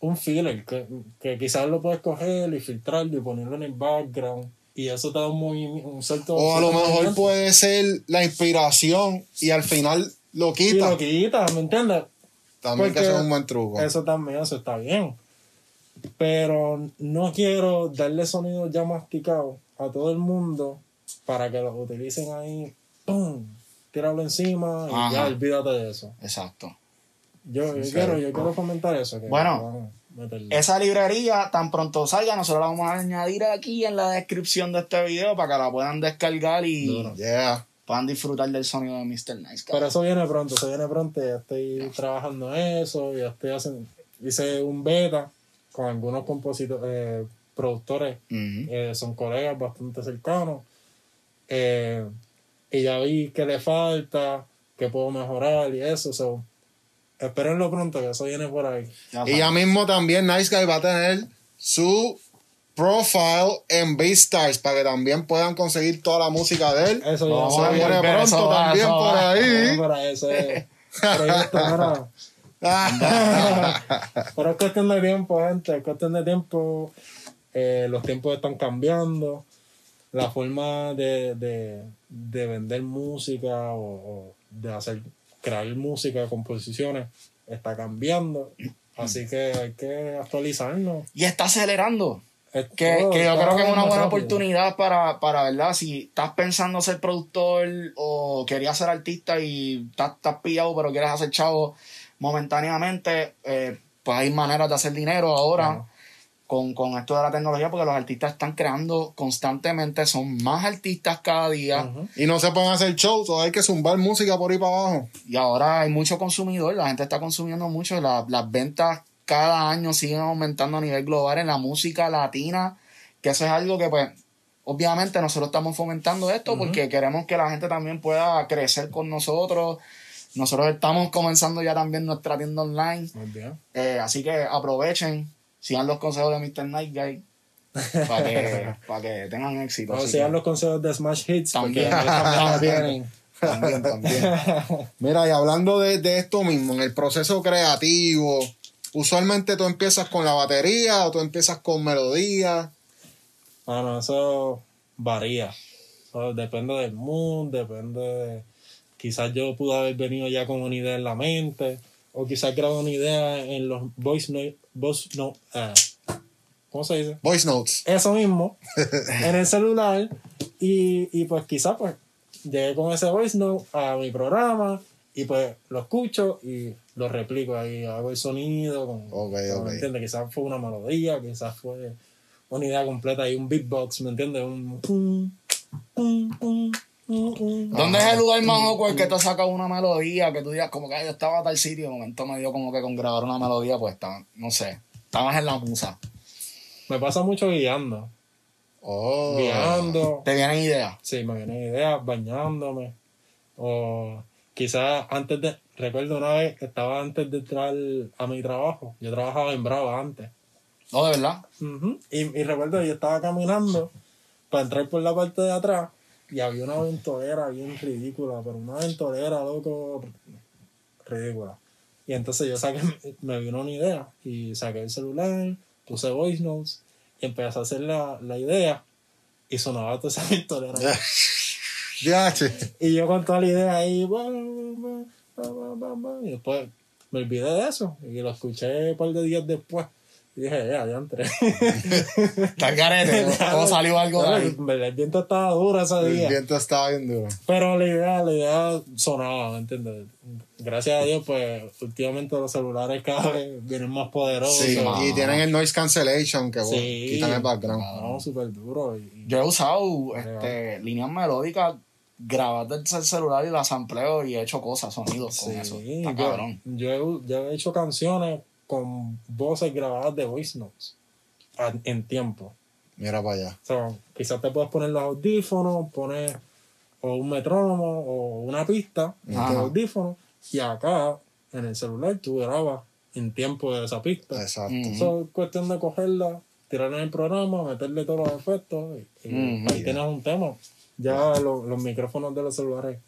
un filler, que, que quizás lo puedes coger y filtrarlo y ponerlo en el background. Y eso te da un movimiento, un cierto. O a lo mejor puede ser la inspiración y al final lo Y quita. lo quitas, ¿me entiendes? También que eso es un buen truco. Eso también, eso está bien. Pero no quiero darle sonido ya masticado a todo el mundo para que los utilicen ahí, ¡pum! Tíralo encima y Ajá. ya olvídate de eso. Exacto. Yo, quiero, yo quiero fomentar eso. que Bueno. Esa librería, tan pronto salga, nosotros la vamos a añadir aquí en la descripción de este video para que la puedan descargar y Duro. Yeah. Puedan disfrutar del sonido de Mr. Nice Guy. Pero eso viene pronto, eso viene pronto. Ya estoy trabajando en eso, ya estoy haciendo. Hice un beta con algunos compositores, eh, productores eh, son colegas bastante cercanos. Eh, y ya vi que le falta, que puedo mejorar y eso. So, espérenlo pronto, que eso viene por ahí. Ya Y ya mismo también Nice Guy va a tener su profile en BeatStars para que también puedan conseguir toda la música de él. Eso ya Se viene pronto eso va, también eso por va. ahí. Para ese proyecto. Pero es cuestión de tiempo, gente, es cuestión de tiempo. Eh, los tiempos están cambiando. La forma de, de, de vender música o, o de hacer, crear música, composiciones, está cambiando. Así que hay que actualizarnos. Y está acelerando. Es Que, todo, que yo creo que es una buena rápido. oportunidad para, para, ¿verdad? Si estás pensando ser productor o querías ser artista y estás, estás pillado pero quieres hacer chavo momentáneamente, eh, pues hay maneras de hacer dinero ahora Claro. con, con esto de la tecnología porque los artistas están creando constantemente, son más artistas cada día. Y no se pueden hacer shows, hay que zumbar música por ahí para abajo. y ahora hay mucho consumidor, la gente está consumiendo mucho, la- las ventas cada año siguen aumentando a nivel global en la música latina, que eso es algo que pues obviamente nosotros estamos fomentando esto porque queremos que la gente también pueda crecer con nosotros. Nosotros estamos comenzando ya también nuestra tienda online, Muy bien. eh, así que aprovechen, sigan los consejos de Mr. Night Guy para que, para que tengan éxito. Seguir que- los consejos de Smash Hits. También. también también, también. Mira, y hablando de, de esto mismo, en el proceso creativo, usualmente tú empiezas con la batería o tú empiezas con melodía. Bueno, eso varía. Eso depende del mood, depende de... Quizás yo pude haber venido ya con una idea en la mente, o quizás grabo una idea en los voice note... Voice no, ah, ¿Cómo se dice? Voice notes. Eso mismo, en el celular, y, y pues quizás pues llegué con ese voice note a mi programa, y pues lo escucho y lo replico ahí, hago el sonido, con, Ok, con- ok. ¿me entiendes? Quizás fue una melodía, quizás fue una idea completa y un beatbox, ¿me entiendes? Un. ¿Dónde es el lugar más awkward que tú sacas una melodía que tú digas como que "Ay, yo estaba a tal sitio y de momento me dio como que con grabar una melodía pues estaba, no sé, estabas en la musa. Me pasa mucho guiando. Oh. Guiando. ¿Te vienen ideas? Sí, me vienen ideas bañándome. O quizás antes de. Recuerdo una vez que estaba antes de entrar a mi trabajo. Yo trabajaba en Brava antes. No, de verdad. Ujú. y, y recuerdo que yo estaba caminando para entrar por la parte de atrás y había una ventolera bien ridícula, pero una ventolera, loco, ridícula. Y entonces yo saqué, me vino una idea y saqué el celular, puse voice notes y empecé a hacer la, la idea y sonaba toda esa ventolera. Y yo con toda la idea ahí, ba, ba, y después me olvidé de eso y lo escuché un par de días después. Y dije, ya, ya entré. Está el garete, o, o salió algo de ahí. El viento estaba duro ese El día. viento estaba bien duro. Pero la idea, la idea sonaba, ¿me entiendes? Gracias a Dios, pues últimamente los celulares cada vez vienen más poderosos. Sí, y tienen el noise cancellation que bueno, Sí. quitan el background. No, súper duro. Y, Yo he usado este, líneas melódicas grabadas del celular y las sampleo y he hecho cosas, sonidos con eso. Está yo, cabrón. yo he, yo he hecho canciones con voces grabadas de voice notes en tiempo. Mira para allá. O sea, quizás te puedes poner los audífonos, poner o un metrónomo o una pista en los audífonos y acá en el celular tú grabas en tiempo de esa pista. Exacto. Mm. Eso es cuestión de cogerla, tirarla en el programa, meterle todos los efectos y, y Mm, ahí tienes un tema. Ya lo- los micrófonos de los celulares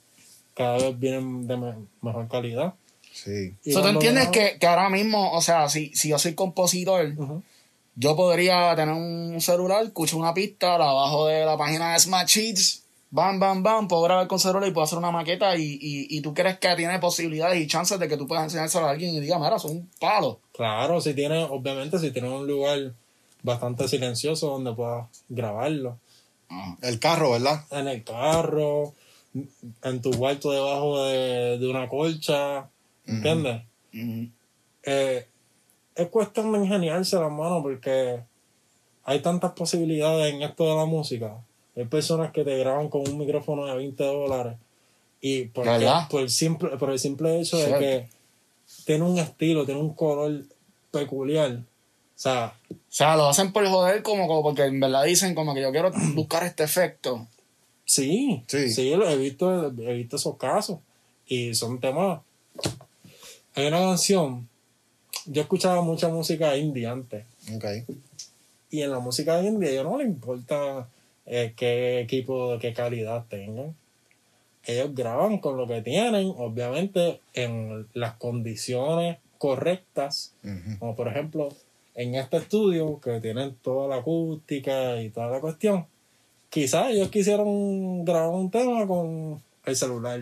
cada vez vienen de me- mejor calidad. Sí. So, ¿Tú entiendes que, que ahora mismo, o sea, si, si yo soy compositor, yo podría tener un celular, escucho una pista, la bajo de la página de Smart Sheets, bam, bam, bam, puedo grabar con celular y puedo hacer una maqueta y, y, y tú crees que tiene posibilidades y chances de que tú puedas enseñárselo a alguien y diga, mira, son un palo. Claro, si tiene, obviamente, si tiene un lugar bastante silencioso donde puedas grabarlo. El carro, ¿verdad? En el carro, en tu cuarto debajo de, de una colcha, ¿entiendes? Eh, es cuestión de ingeniarse la mano porque hay tantas posibilidades en esto de la música. Hay personas que te graban con un micrófono de 20 dólares y por, el simple, por el simple hecho de que tiene un estilo, tiene un color peculiar. O sea, O sea, lo hacen por joder como, como porque en verdad dicen como que yo quiero buscar este efecto. Sí, Sí. sí, lo he visto, he visto esos casos. Y son temas. Hay una canción. Yo escuchaba mucha música indie antes. Ok. Y en la música indie, a ellos no le importa eh, qué equipo, qué calidad tengan. Ellos graban con lo que tienen, obviamente en las condiciones correctas. Como por ejemplo, en este estudio que tienen toda la acústica y toda la cuestión, quizás ellos quisieron grabar un tema con el celular.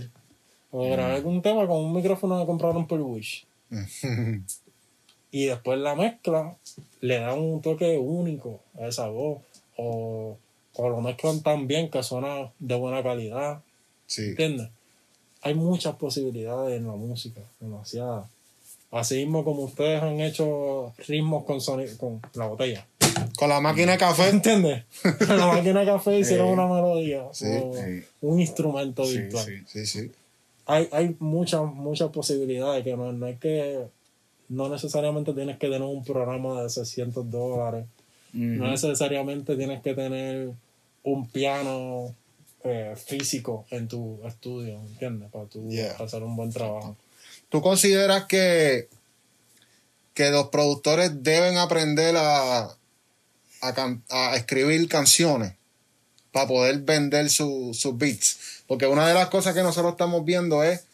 O grabar algún tema con un micrófono que compraron por Wish. Y después la mezcla le da un toque único a esa voz. O, o lo mezclan tan bien que suena de buena calidad. Sí. ¿Entiendes? Hay muchas posibilidades en la música, demasiadas. Así mismo como ustedes han hecho ritmos con, soni- con la botella. Con la máquina de café. ¿Entiendes? Con la máquina de café hicieron una melodía Sí, o sí. un instrumento Sí, virtual. sí. Sí, sí. Hay, hay muchas, muchas posibilidades que no, no hay que. No necesariamente tienes que tener un programa de 600 dólares. No necesariamente tienes que tener un piano eh, físico en tu estudio, ¿entiendes? Para tú Yeah. hacer un buen trabajo. ¿Tú consideras que, que los productores deben aprender a, a, can- a escribir canciones para poder vender su- sus beats? Porque una de las cosas que nosotros estamos viendo es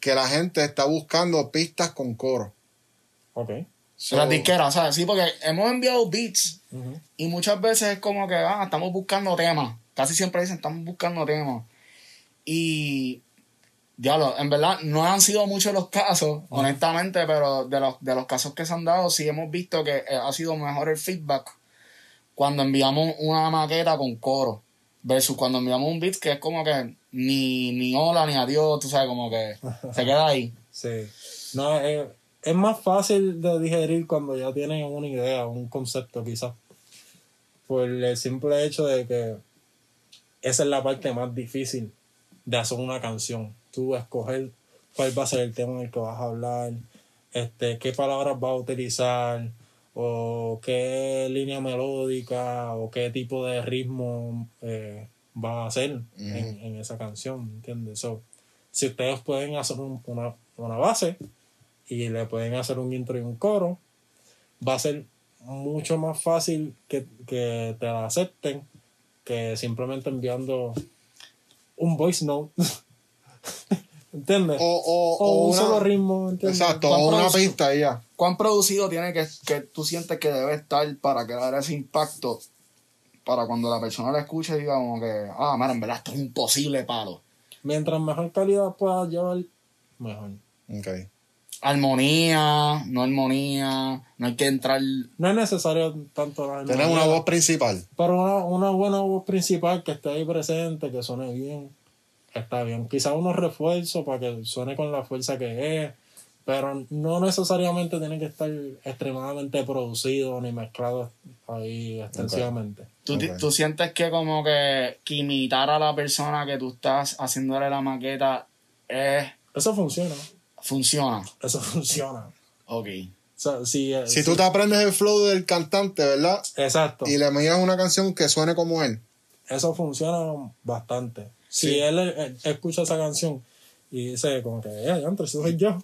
que la gente está buscando pistas con coro. Ok. So, Las disqueras, ¿sabes? Sí, porque hemos enviado beats y muchas veces es como que, ah, estamos buscando temas. Casi siempre dicen, estamos buscando temas. Y, diablo, en verdad no han sido muchos los casos, honestamente, pero de los, de los casos que se han dado, sí hemos visto que eh, ha sido mejor el feedback cuando enviamos una maqueta con coro versus cuando enviamos un beat que es como que ni, ni hola ni adiós, tú sabes, como que se queda ahí. Sí. No, es, es más fácil de digerir cuando ya tienen una idea, un concepto quizás. Por el simple hecho de que esa es la parte más difícil de hacer una canción. Tú escoger cuál va a ser el tema en el que vas a hablar, este, qué palabras vas a utilizar, o qué línea melódica, o qué tipo de ritmo eh, vas a hacer en, en esa canción, ¿entiendes? So, si ustedes pueden hacer un- una, una base y le pueden hacer un intro y un coro, va a ser mucho más fácil que, que te la acepten que simplemente enviando un voice note. ¿Entiendes? O, o, O un una- solo ritmo, ¿entiendes? Exacto, ¿Cuán o una pista y ya. ¿Cuán producido tiene que, que tú sientes que debe estar para crear ese impacto? Para cuando la persona lo escuche diga como que, ah, mira, en verdad esto es un posible palo. Mientras mejor calidad puedas llevar, mejor. Ok. Armonía, no armonía, no hay que entrar. No es necesario tanto la Tener una armonía, voz principal. Pero una, una buena voz principal que esté ahí presente, que suene bien, está bien. Quizás unos refuerzos para que suene con la fuerza que es, pero no necesariamente tiene que estar extremadamente producido ni mezclado ahí extensivamente. Tú, tú sientes que como que, que imitar a la persona que tú estás haciéndole la maqueta es, Eso funciona, funciona. eso funciona. Ok. O sea, si, eh, Si si- tú te aprendes el flow del cantante, ¿verdad? Exacto. Y le envías una canción que suene como él. Eso funciona bastante. Si él, él escucha esa canción y dice como que, eh, antes eso soy yo,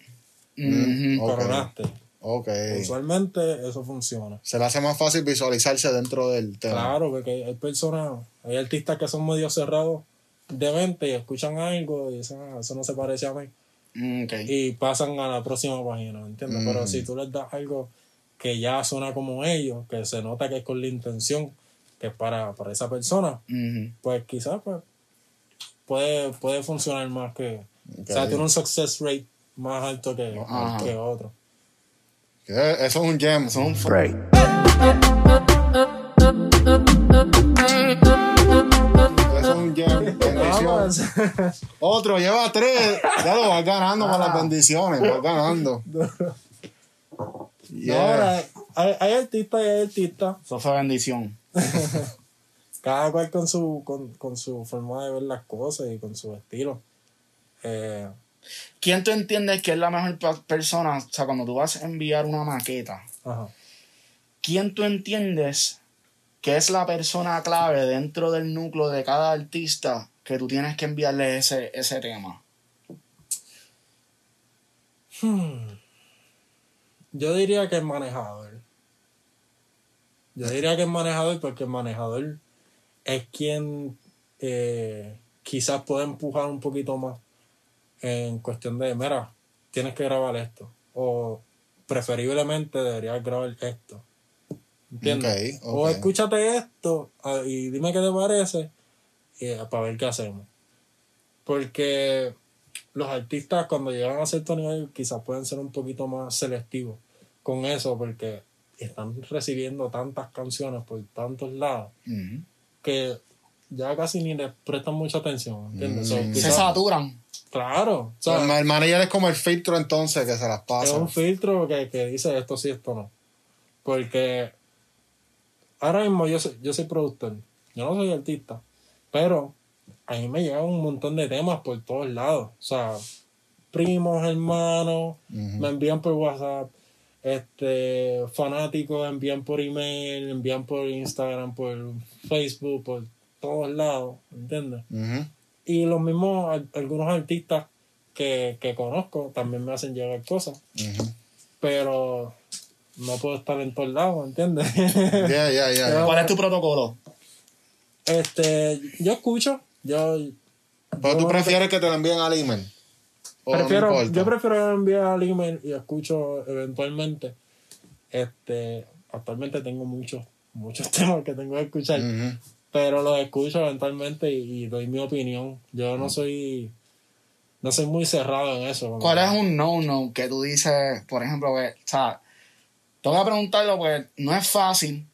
Mm, coronaste. Ok. Usualmente eso funciona. Se le hace más fácil visualizarse dentro del tema. Claro, porque hay- personas, hay artistas que son medio cerrados de mente y escuchan algo y dicen, "Ah, eso no se parece a mí. Mm, ok. Y pasan a la próxima página, ¿entiendes? Mm. Pero si tú les das algo que ya suena como ellos, que se nota que es con la intención, que es para, para esa persona, Ujú. pues quizás pues, puede, puede funcionar más que... Ok. O sea, tiene un success rate más alto que, Ajá. que otro. Que Eso es un gem. Eso es un Break. Eso es un gem. Bendición. Vamos. Otro, lleva tres. Ya lo vas ganando con las bendiciones. Vas ganando. Yeah. Ahora, hay, hay artistas y hay artistas. Eso fue bendición. cada cual con su, con, con su forma de ver las cosas y con su estilo. Eh, ¿Quién tú entiendes que es la mejor persona? O sea, cuando tú vas a enviar una maqueta, ajá. ¿quién tú entiendes que es la persona clave dentro del núcleo de cada artista que tú tienes que enviarle ese, ese tema? Yo diría que el manejador. Yo diría que el manejador porque el manejador es quien eh, quizás puede empujar un poquito más en cuestión de, mira, tienes que grabar esto. O preferiblemente deberías grabar esto. ¿Entiendes? Ok, ok. O escúchate esto ah, y dime qué te parece eh, para ver qué hacemos. Porque los artistas cuando llegan a cierto nivel quizás pueden ser un poquito más selectivos con eso porque están recibiendo tantas canciones por tantos lados. Que ya casi ni les prestan mucha atención, ¿entiendes? So, Mm. Se saturan. claro, o sea, el, el manager es como el filtro entonces que se las es pasa. un filtro que, que dice esto sí, esto no. Porque ahora mismo yo soy, yo soy productor, yo no soy artista, pero a mí me llegan un montón de temas por todos lados. O sea, primos, hermanos, me envían por WhatsApp, este, fanáticos envían por email, envían por Instagram, por Facebook, por todos lados, ¿entiendes? Y los mismos, al- algunos artistas que, que conozco también me hacen llegar cosas, pero no puedo estar en todos lados, ¿entiendes? Ya, ya, ya. Pero- ¿Cuál es tu protocolo? este, yo escucho, yo... Pero yo tú prefieres que te lo envíen al email. ¿O no prefiero, yo prefiero enviar al email y escucho eventualmente. Este, actualmente tengo muchos, muchos temas que tengo que escuchar, pero los escucho eventualmente y, y doy mi opinión. Yo no soy, no soy muy cerrado en eso. ¿Cuál es un no-no que tú dices, por ejemplo, que, o sea, tengo que preguntarlo porque no es fácil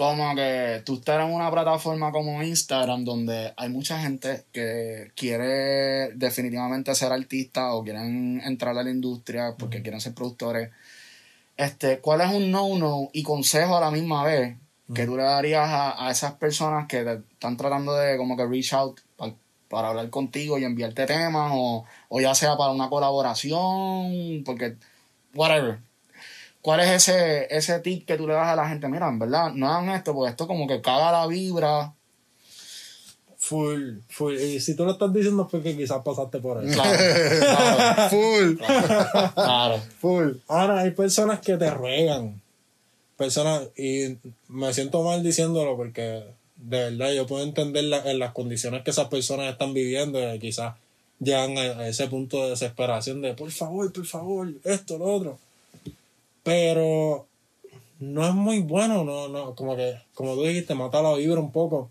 como que tú estar en una plataforma como Instagram donde hay mucha gente que quiere definitivamente ser artista o quieren entrar a la industria porque quieren ser productores. Este, ¿cuál es un no-no y consejo a la misma vez que tú le darías a, a esas personas que te están tratando de como que reach out pa- para hablar contigo y enviarte temas o, o ya sea para una colaboración, porque whatever. ¿Cuál es ese, ese tip que tú le das a la gente? Mira, en verdad, no hagan esto, porque esto como que caga la vibra. Full, full. Y si tú lo estás diciendo es porque quizás pasaste por ahí. Claro, claro, Full, claro. full. Ahora, hay personas que te ruegan. Personas, y me siento mal diciéndolo porque de verdad yo puedo entender la- en las condiciones que esas personas están viviendo y quizás llegan a, a ese punto de desesperación de por favor, por favor, esto, lo otro. Pero no es muy bueno, no, no, como que, como tú dijiste, mata la vibra un poco.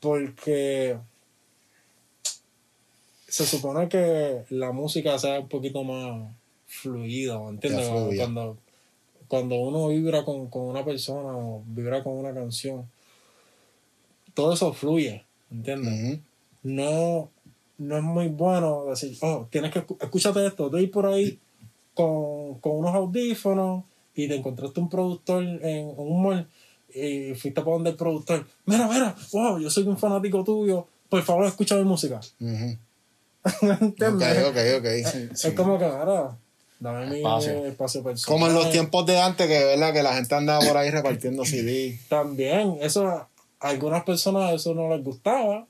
Porque se supone que la música sea un poquito más fluida, ¿me entiendes? Cuando, cuando, uno vibra con, con una persona o vibra con una canción, todo eso fluye, ¿me entiendes? No, no es muy bueno decir, oh, tienes que escúchate esto, de ir por ahí con, con unos audífonos y te encontraste un productor en un mall y fuiste para donde el productor, mira, mira, wow, yo soy un fanático tuyo, por favor escucha mi música. ¿Me Ok, entiendes? ok, ok. Es como que, ahora, dame mi Espacio. espacio, personal. Como en los tiempos de antes, que verdad que la gente andaba por ahí repartiendo CD. También, eso a algunas personas eso no les gustaba,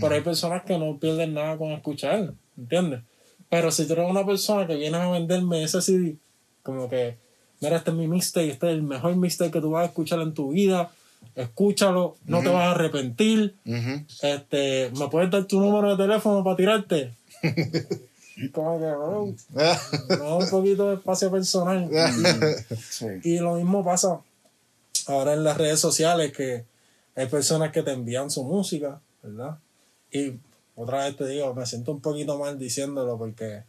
pero hay personas que no pierden nada con escuchar, ¿entiendes? Pero si tú eres una persona que vienes a venderme ese CD, como que, mira, este es mi mixtape, este es el mejor mixtape que tú vas a escuchar en tu vida, escúchalo, no te vas a arrepentir, este, ¿me puedes dar tu número de teléfono para tirarte? como que, bro, no un poquito de espacio personal. Sí. Y lo mismo pasa ahora en las redes sociales que hay personas que te envían su música, ¿verdad? Y otra vez te digo, me siento un poquito mal diciéndolo porque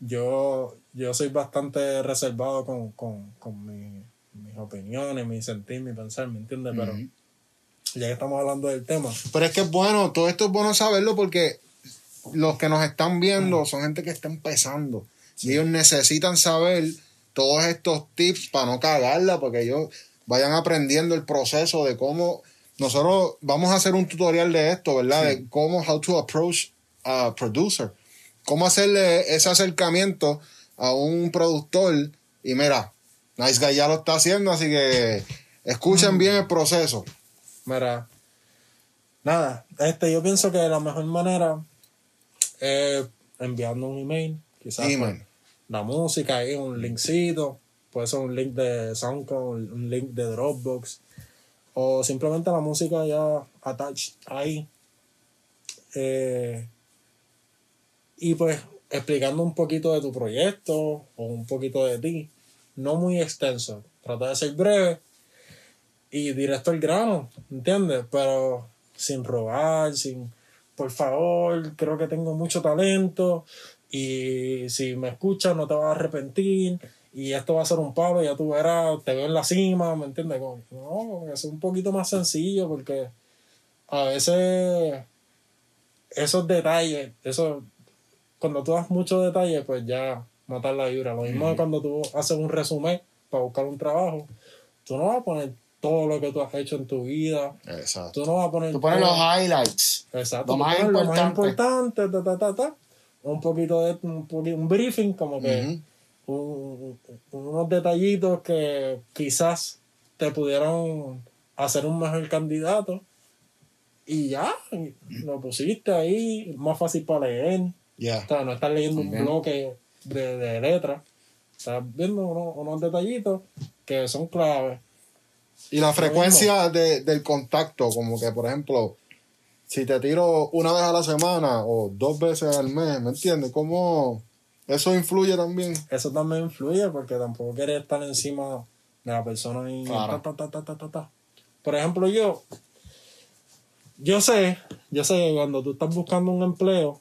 yo, yo soy bastante reservado con, con, con mi- mis opiniones, mi sentir, mi pensar, ¿me entiendes? Pero ya que estamos hablando del tema, Pero es que es bueno, todo esto es bueno saberlo porque los que nos están viendo son gente que está empezando. Y ellos necesitan saber todos estos tips para no cagarla, porque ellos vayan aprendiendo el proceso de cómo. Nosotros vamos a hacer un tutorial de esto, ¿verdad? De cómo, how to approach a producer. Cómo hacerle ese acercamiento a un productor. Y mira, Nice Guy ya lo está haciendo, así que escuchen mm. bien el proceso. Mira, nada, este, yo pienso que la mejor manera es enviando un email, quizás pues, la música, y un linkcito, puede ser un link de SoundCloud, un link de Dropbox, o simplemente la música ya attached ahí. Eh, y pues explicando un poquito de tu proyecto o un poquito de ti, no muy extenso, trata de ser breve y directo al grano, ¿entiendes? Pero sin robar, sin, por favor, creo que tengo mucho talento y si me escuchas no te vas a arrepentir y esto va a ser un palo, ya tú verás, te veo en la cima, ¿me entiendes? No, es un poquito más sencillo porque a veces esos detalles, eso, cuando tú das muchos detalles, pues ya matar la vibra. Lo mismo es cuando tú haces un resumen para buscar un trabajo, tú no vas a poner todo lo que tú has hecho en tu vida, Exacto. tú no vas a poner Tú pones todo- los highlights. Exacto, Lo más pones lo más importante. importante, ta, ta, ta, ta. un poquito de un, poquito, un briefing, como que Ujú. un- un- unos detallitos que quizás te pudieran hacer un mejor candidato y ya, lo pusiste ahí, más fácil para leer, Ya. o sea, no estás leyendo un bloque de, de letras, estás viendo unos, unos detallitos que son claves. Y la frecuencia de- del contacto, como que, por ejemplo, si te tiro una vez a la semana o dos veces al mes, ¿me entiendes? ¿Cómo eso influye también? eso también influye porque tampoco quieres estar encima de la persona y Claro. ta, ta, ta, ta, ta, ta. Por ejemplo, yo, yo sé, yo sé que cuando tú estás buscando un empleo,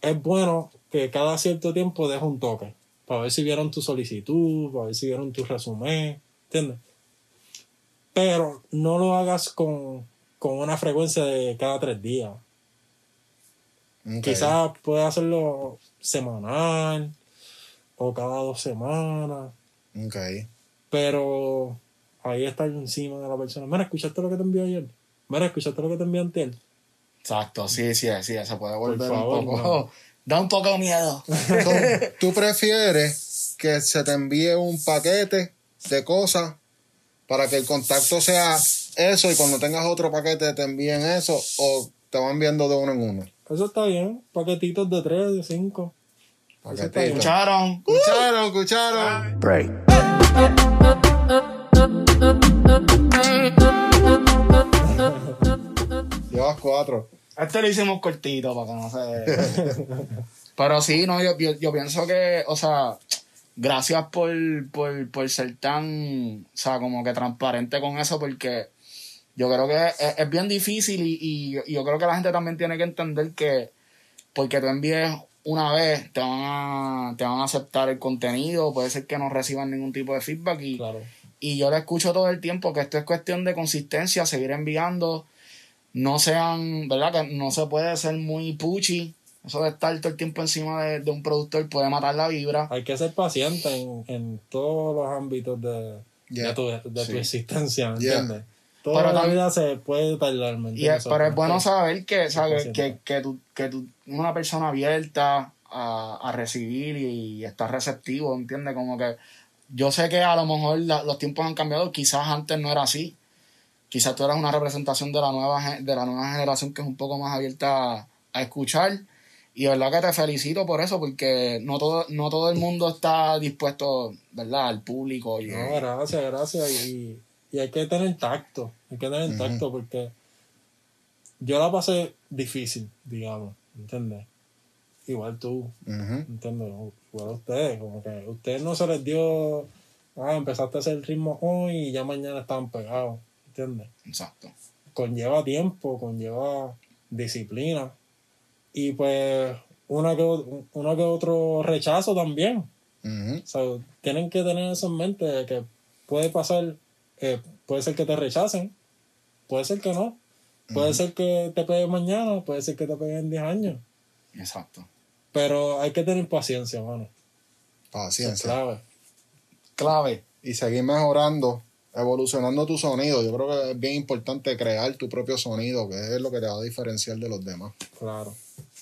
es bueno que cada cierto tiempo dejes un toque para ver si vieron tu solicitud, para ver si vieron tu resumen, ¿entiendes? Pero no lo hagas con, con una frecuencia de cada tres días. Quizás puedes hacerlo semanal o cada dos semanas, Ok. pero ahí está encima de la persona. Mira, ¿escuchaste lo que te envió ayer? Mira, ¿escuchaste lo que te envió antes? Exacto, sí, sí, sí, se puede volver favor, un poco. Da un poco de miedo. ¿Tú, tú prefieres que se te envíe un paquete de cosas para que el contacto sea eso y cuando tengas otro paquete te envíen eso o te van viendo de uno en uno? Eso está bien. Paquetitos de tres, de cinco. Eso está bien. Paquetitos. ¿Escucharon? ¿Escucharon? ¿Escucharon? break. Llevas cuatro. Este lo hicimos cortito para que no se. Pero sí, no, yo, yo, yo pienso que, o sea, gracias por, por, por ser tan, o sea, como que transparente con eso, porque yo creo que es, es bien difícil y, y, y yo creo que la gente también tiene que entender que porque tú envíes una vez, te van a, te van a aceptar el contenido, puede ser que no reciban ningún tipo de feedback y, Claro. y yo le escucho todo el tiempo que esto es cuestión de consistencia, seguir enviando. No sean, ¿verdad? Que no se puede ser muy pushy. Eso de estar todo el tiempo encima de, de un productor puede matar la vibra. Hay que ser paciente en, en todos los ámbitos de, Yeah. de, tu, de Sí. tu existencia, ¿me Yeah. entiendes? Toda Pero la vida se puede tardar, ¿me Y es, pero es bueno saber que, paciente. Que, que, tú, que tú una persona abierta a, a recibir y, estar receptivo, ¿entiendes? Como que yo sé que a lo mejor la- los tiempos han cambiado, quizás antes no era así. Quizás tú eras una representación de la nueva de la nueva generación que es un poco más abierta a, a escuchar. Y de verdad que te felicito por eso, porque no todo, no todo el mundo está dispuesto, ¿verdad? Al público. Y, No, gracias, gracias. Y, y hay que tener tacto. Hay que tener tacto porque yo la pasé difícil, digamos, ¿entiendes? Igual tú, Ujú. ¿entiendes? Igual a ustedes, como que a ustedes no se les dio, ah, empezaste a hacer el ritmo hoy y ya mañana estaban pegados, ¿entiendes? Exacto. Conlleva tiempo, conlleva disciplina y pues una que, uno que otro rechazo también. Ujú. O sea, tienen que tener eso en mente de que puede pasar, eh, puede ser que te rechacen, puede ser que no, puede ser que te peguen mañana, puede ser que te peguen en 10 años, Exacto. pero hay que tener paciencia, mano. Es Paciencia. clave. Clave. Y seguir mejorando, evolucionando tu sonido. Yo creo que es bien importante crear tu propio sonido, que es lo que te va a diferenciar de los demás. Claro.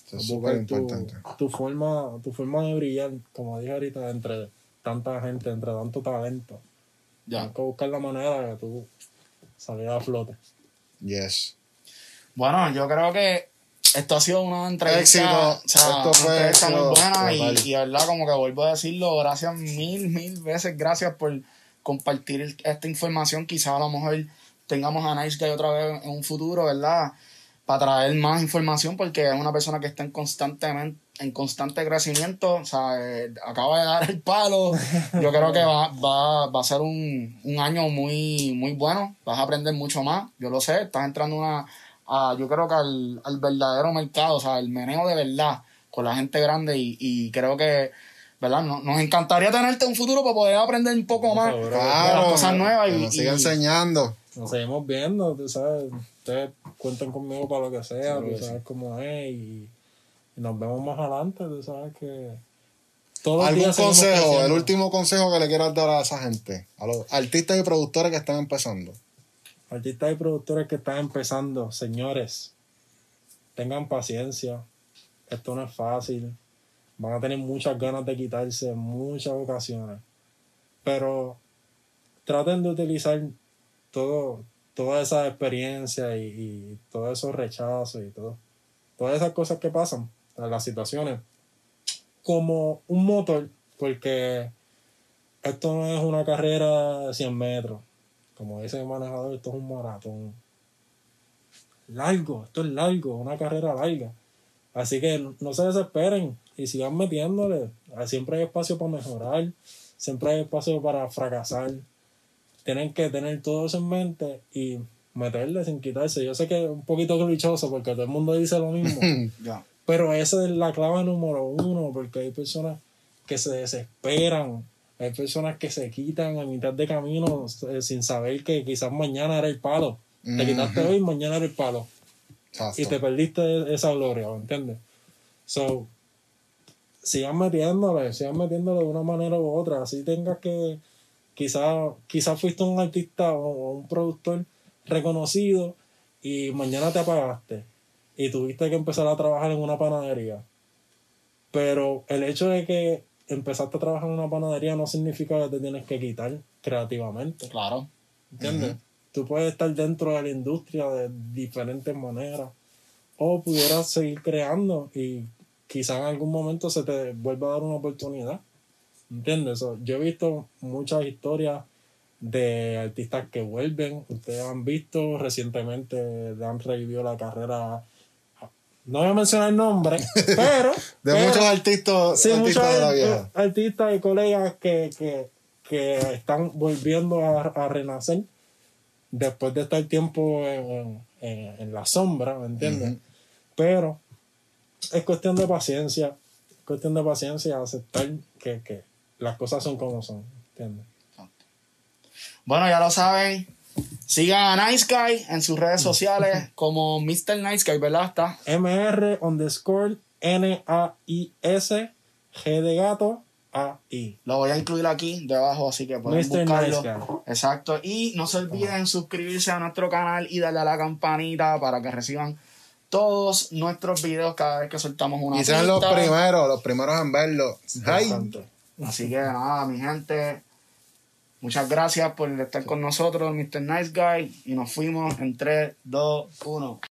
Eso es súper tu, importante. tu forma, tu forma de brillar, como dije ahorita, entre tanta gente, entre tanto talento. Ya. Tienes que buscar la manera de tú salir a flote. Yes. Bueno, yo creo que esto ha sido una entrevista, Éxito. o sea, Esto una fue entrevista muy buena y, verdad como que vuelvo a decirlo, gracias mil, mil veces, gracias por compartir esta información, quizás a lo mejor tengamos a Nice Guy otra vez en un futuro, ¿verdad? Para traer más información porque es una persona que está en constantemente en constante crecimiento, o sea, eh, acaba de dar el palo, yo creo que va, va, va a ser un, un año muy, muy bueno, vas a aprender mucho más, yo lo sé, estás entrando una, a, yo creo que al, al verdadero mercado, o sea, el meneo de verdad con la gente grande y, y creo que, ¿verdad? No- nos encantaría tenerte en un futuro para poder aprender un poco más Seguro. de las Claro, cosas nuevas que y, nos siga y- enseñando. Nos seguimos viendo, tú sabes. Ustedes cuentan conmigo para lo que sea, tú sabes cómo es. Y, y nos vemos más adelante, tú sabes que. Todos los ¿Algún días seguimos consejo, el último consejo que le quieras dar a esa gente? A los artistas y productores que están empezando. Artistas y productores que están empezando, señores, tengan paciencia. Esto no es fácil. Van a tener muchas ganas de quitarse en muchas ocasiones. Pero traten de utilizar todo, toda esa experiencia y, y todos esos rechazos y todo. Todas esas cosas que pasan, las situaciones, como un motor, porque esto no es una carrera de 100 metros. Como dice el manejador, esto es un maratón. Largo, esto es largo, una carrera larga. Así que no se desesperen y sigan metiéndole. Siempre hay espacio para mejorar, siempre hay espacio para fracasar. Tienen que tener todo eso en mente y meterle sin quitarse. Yo sé que es un poquito clichoso porque todo el mundo dice lo mismo. ya. Pero esa es la clave número uno, porque hay personas que se desesperan, hay personas que se quitan a mitad de camino eh, sin saber que quizás mañana era el palo. Te quitaste hoy, mañana era el palo. Exacto. Y te perdiste esa gloria, ¿me entiendes? So, sigan metiéndole, sigan metiéndole de una manera u otra. Así tengas que, quizás quizás fuiste un artista o, un productor reconocido y mañana te apagaste y tuviste que empezar a trabajar en una panadería. Pero el hecho de que empezaste a trabajar en una panadería no significa que te tienes que quitar creativamente. Claro. ¿Entiendes? Tú puedes estar dentro de la industria de diferentes maneras. O pudieras seguir creando y quizá en algún momento se te vuelva a dar una oportunidad. ¿Entiendes? So, yo he visto muchas historias de artistas que vuelven. Ustedes han visto recientemente, le han revivido la carrera. No voy a mencionar el nombre, pero. De pero- muchos artistas, Sí, artistas muchos de la art- vieja. artistas y colegas que, que, que están volviendo a, a renacer después de estar tiempo en, en- en la sombra, ¿me entiendes? Pero es cuestión de paciencia, es cuestión de paciencia, aceptar que, que las cosas son como son, ¿entiendes? Bueno, ya lo saben. Sigan a Nice Guy en sus redes sociales como Mr. Nice Guy, ¿verdad? Está. MR underscore N-A-I-S G de gato A-I. Lo voy a incluir aquí debajo, así que pueden Mr. buscarlo. Nice Guy. Exacto. Y no se olviden suscribirse a nuestro canal y darle a la campanita para que reciban todos nuestros videos cada vez que soltamos una Y sean los primeros, los primeros en verlo. Ay. Así que nada, mi gente. Muchas gracias por estar con nosotros, Mr. Nice Guy. Y nos fuimos en 3, 2, 1.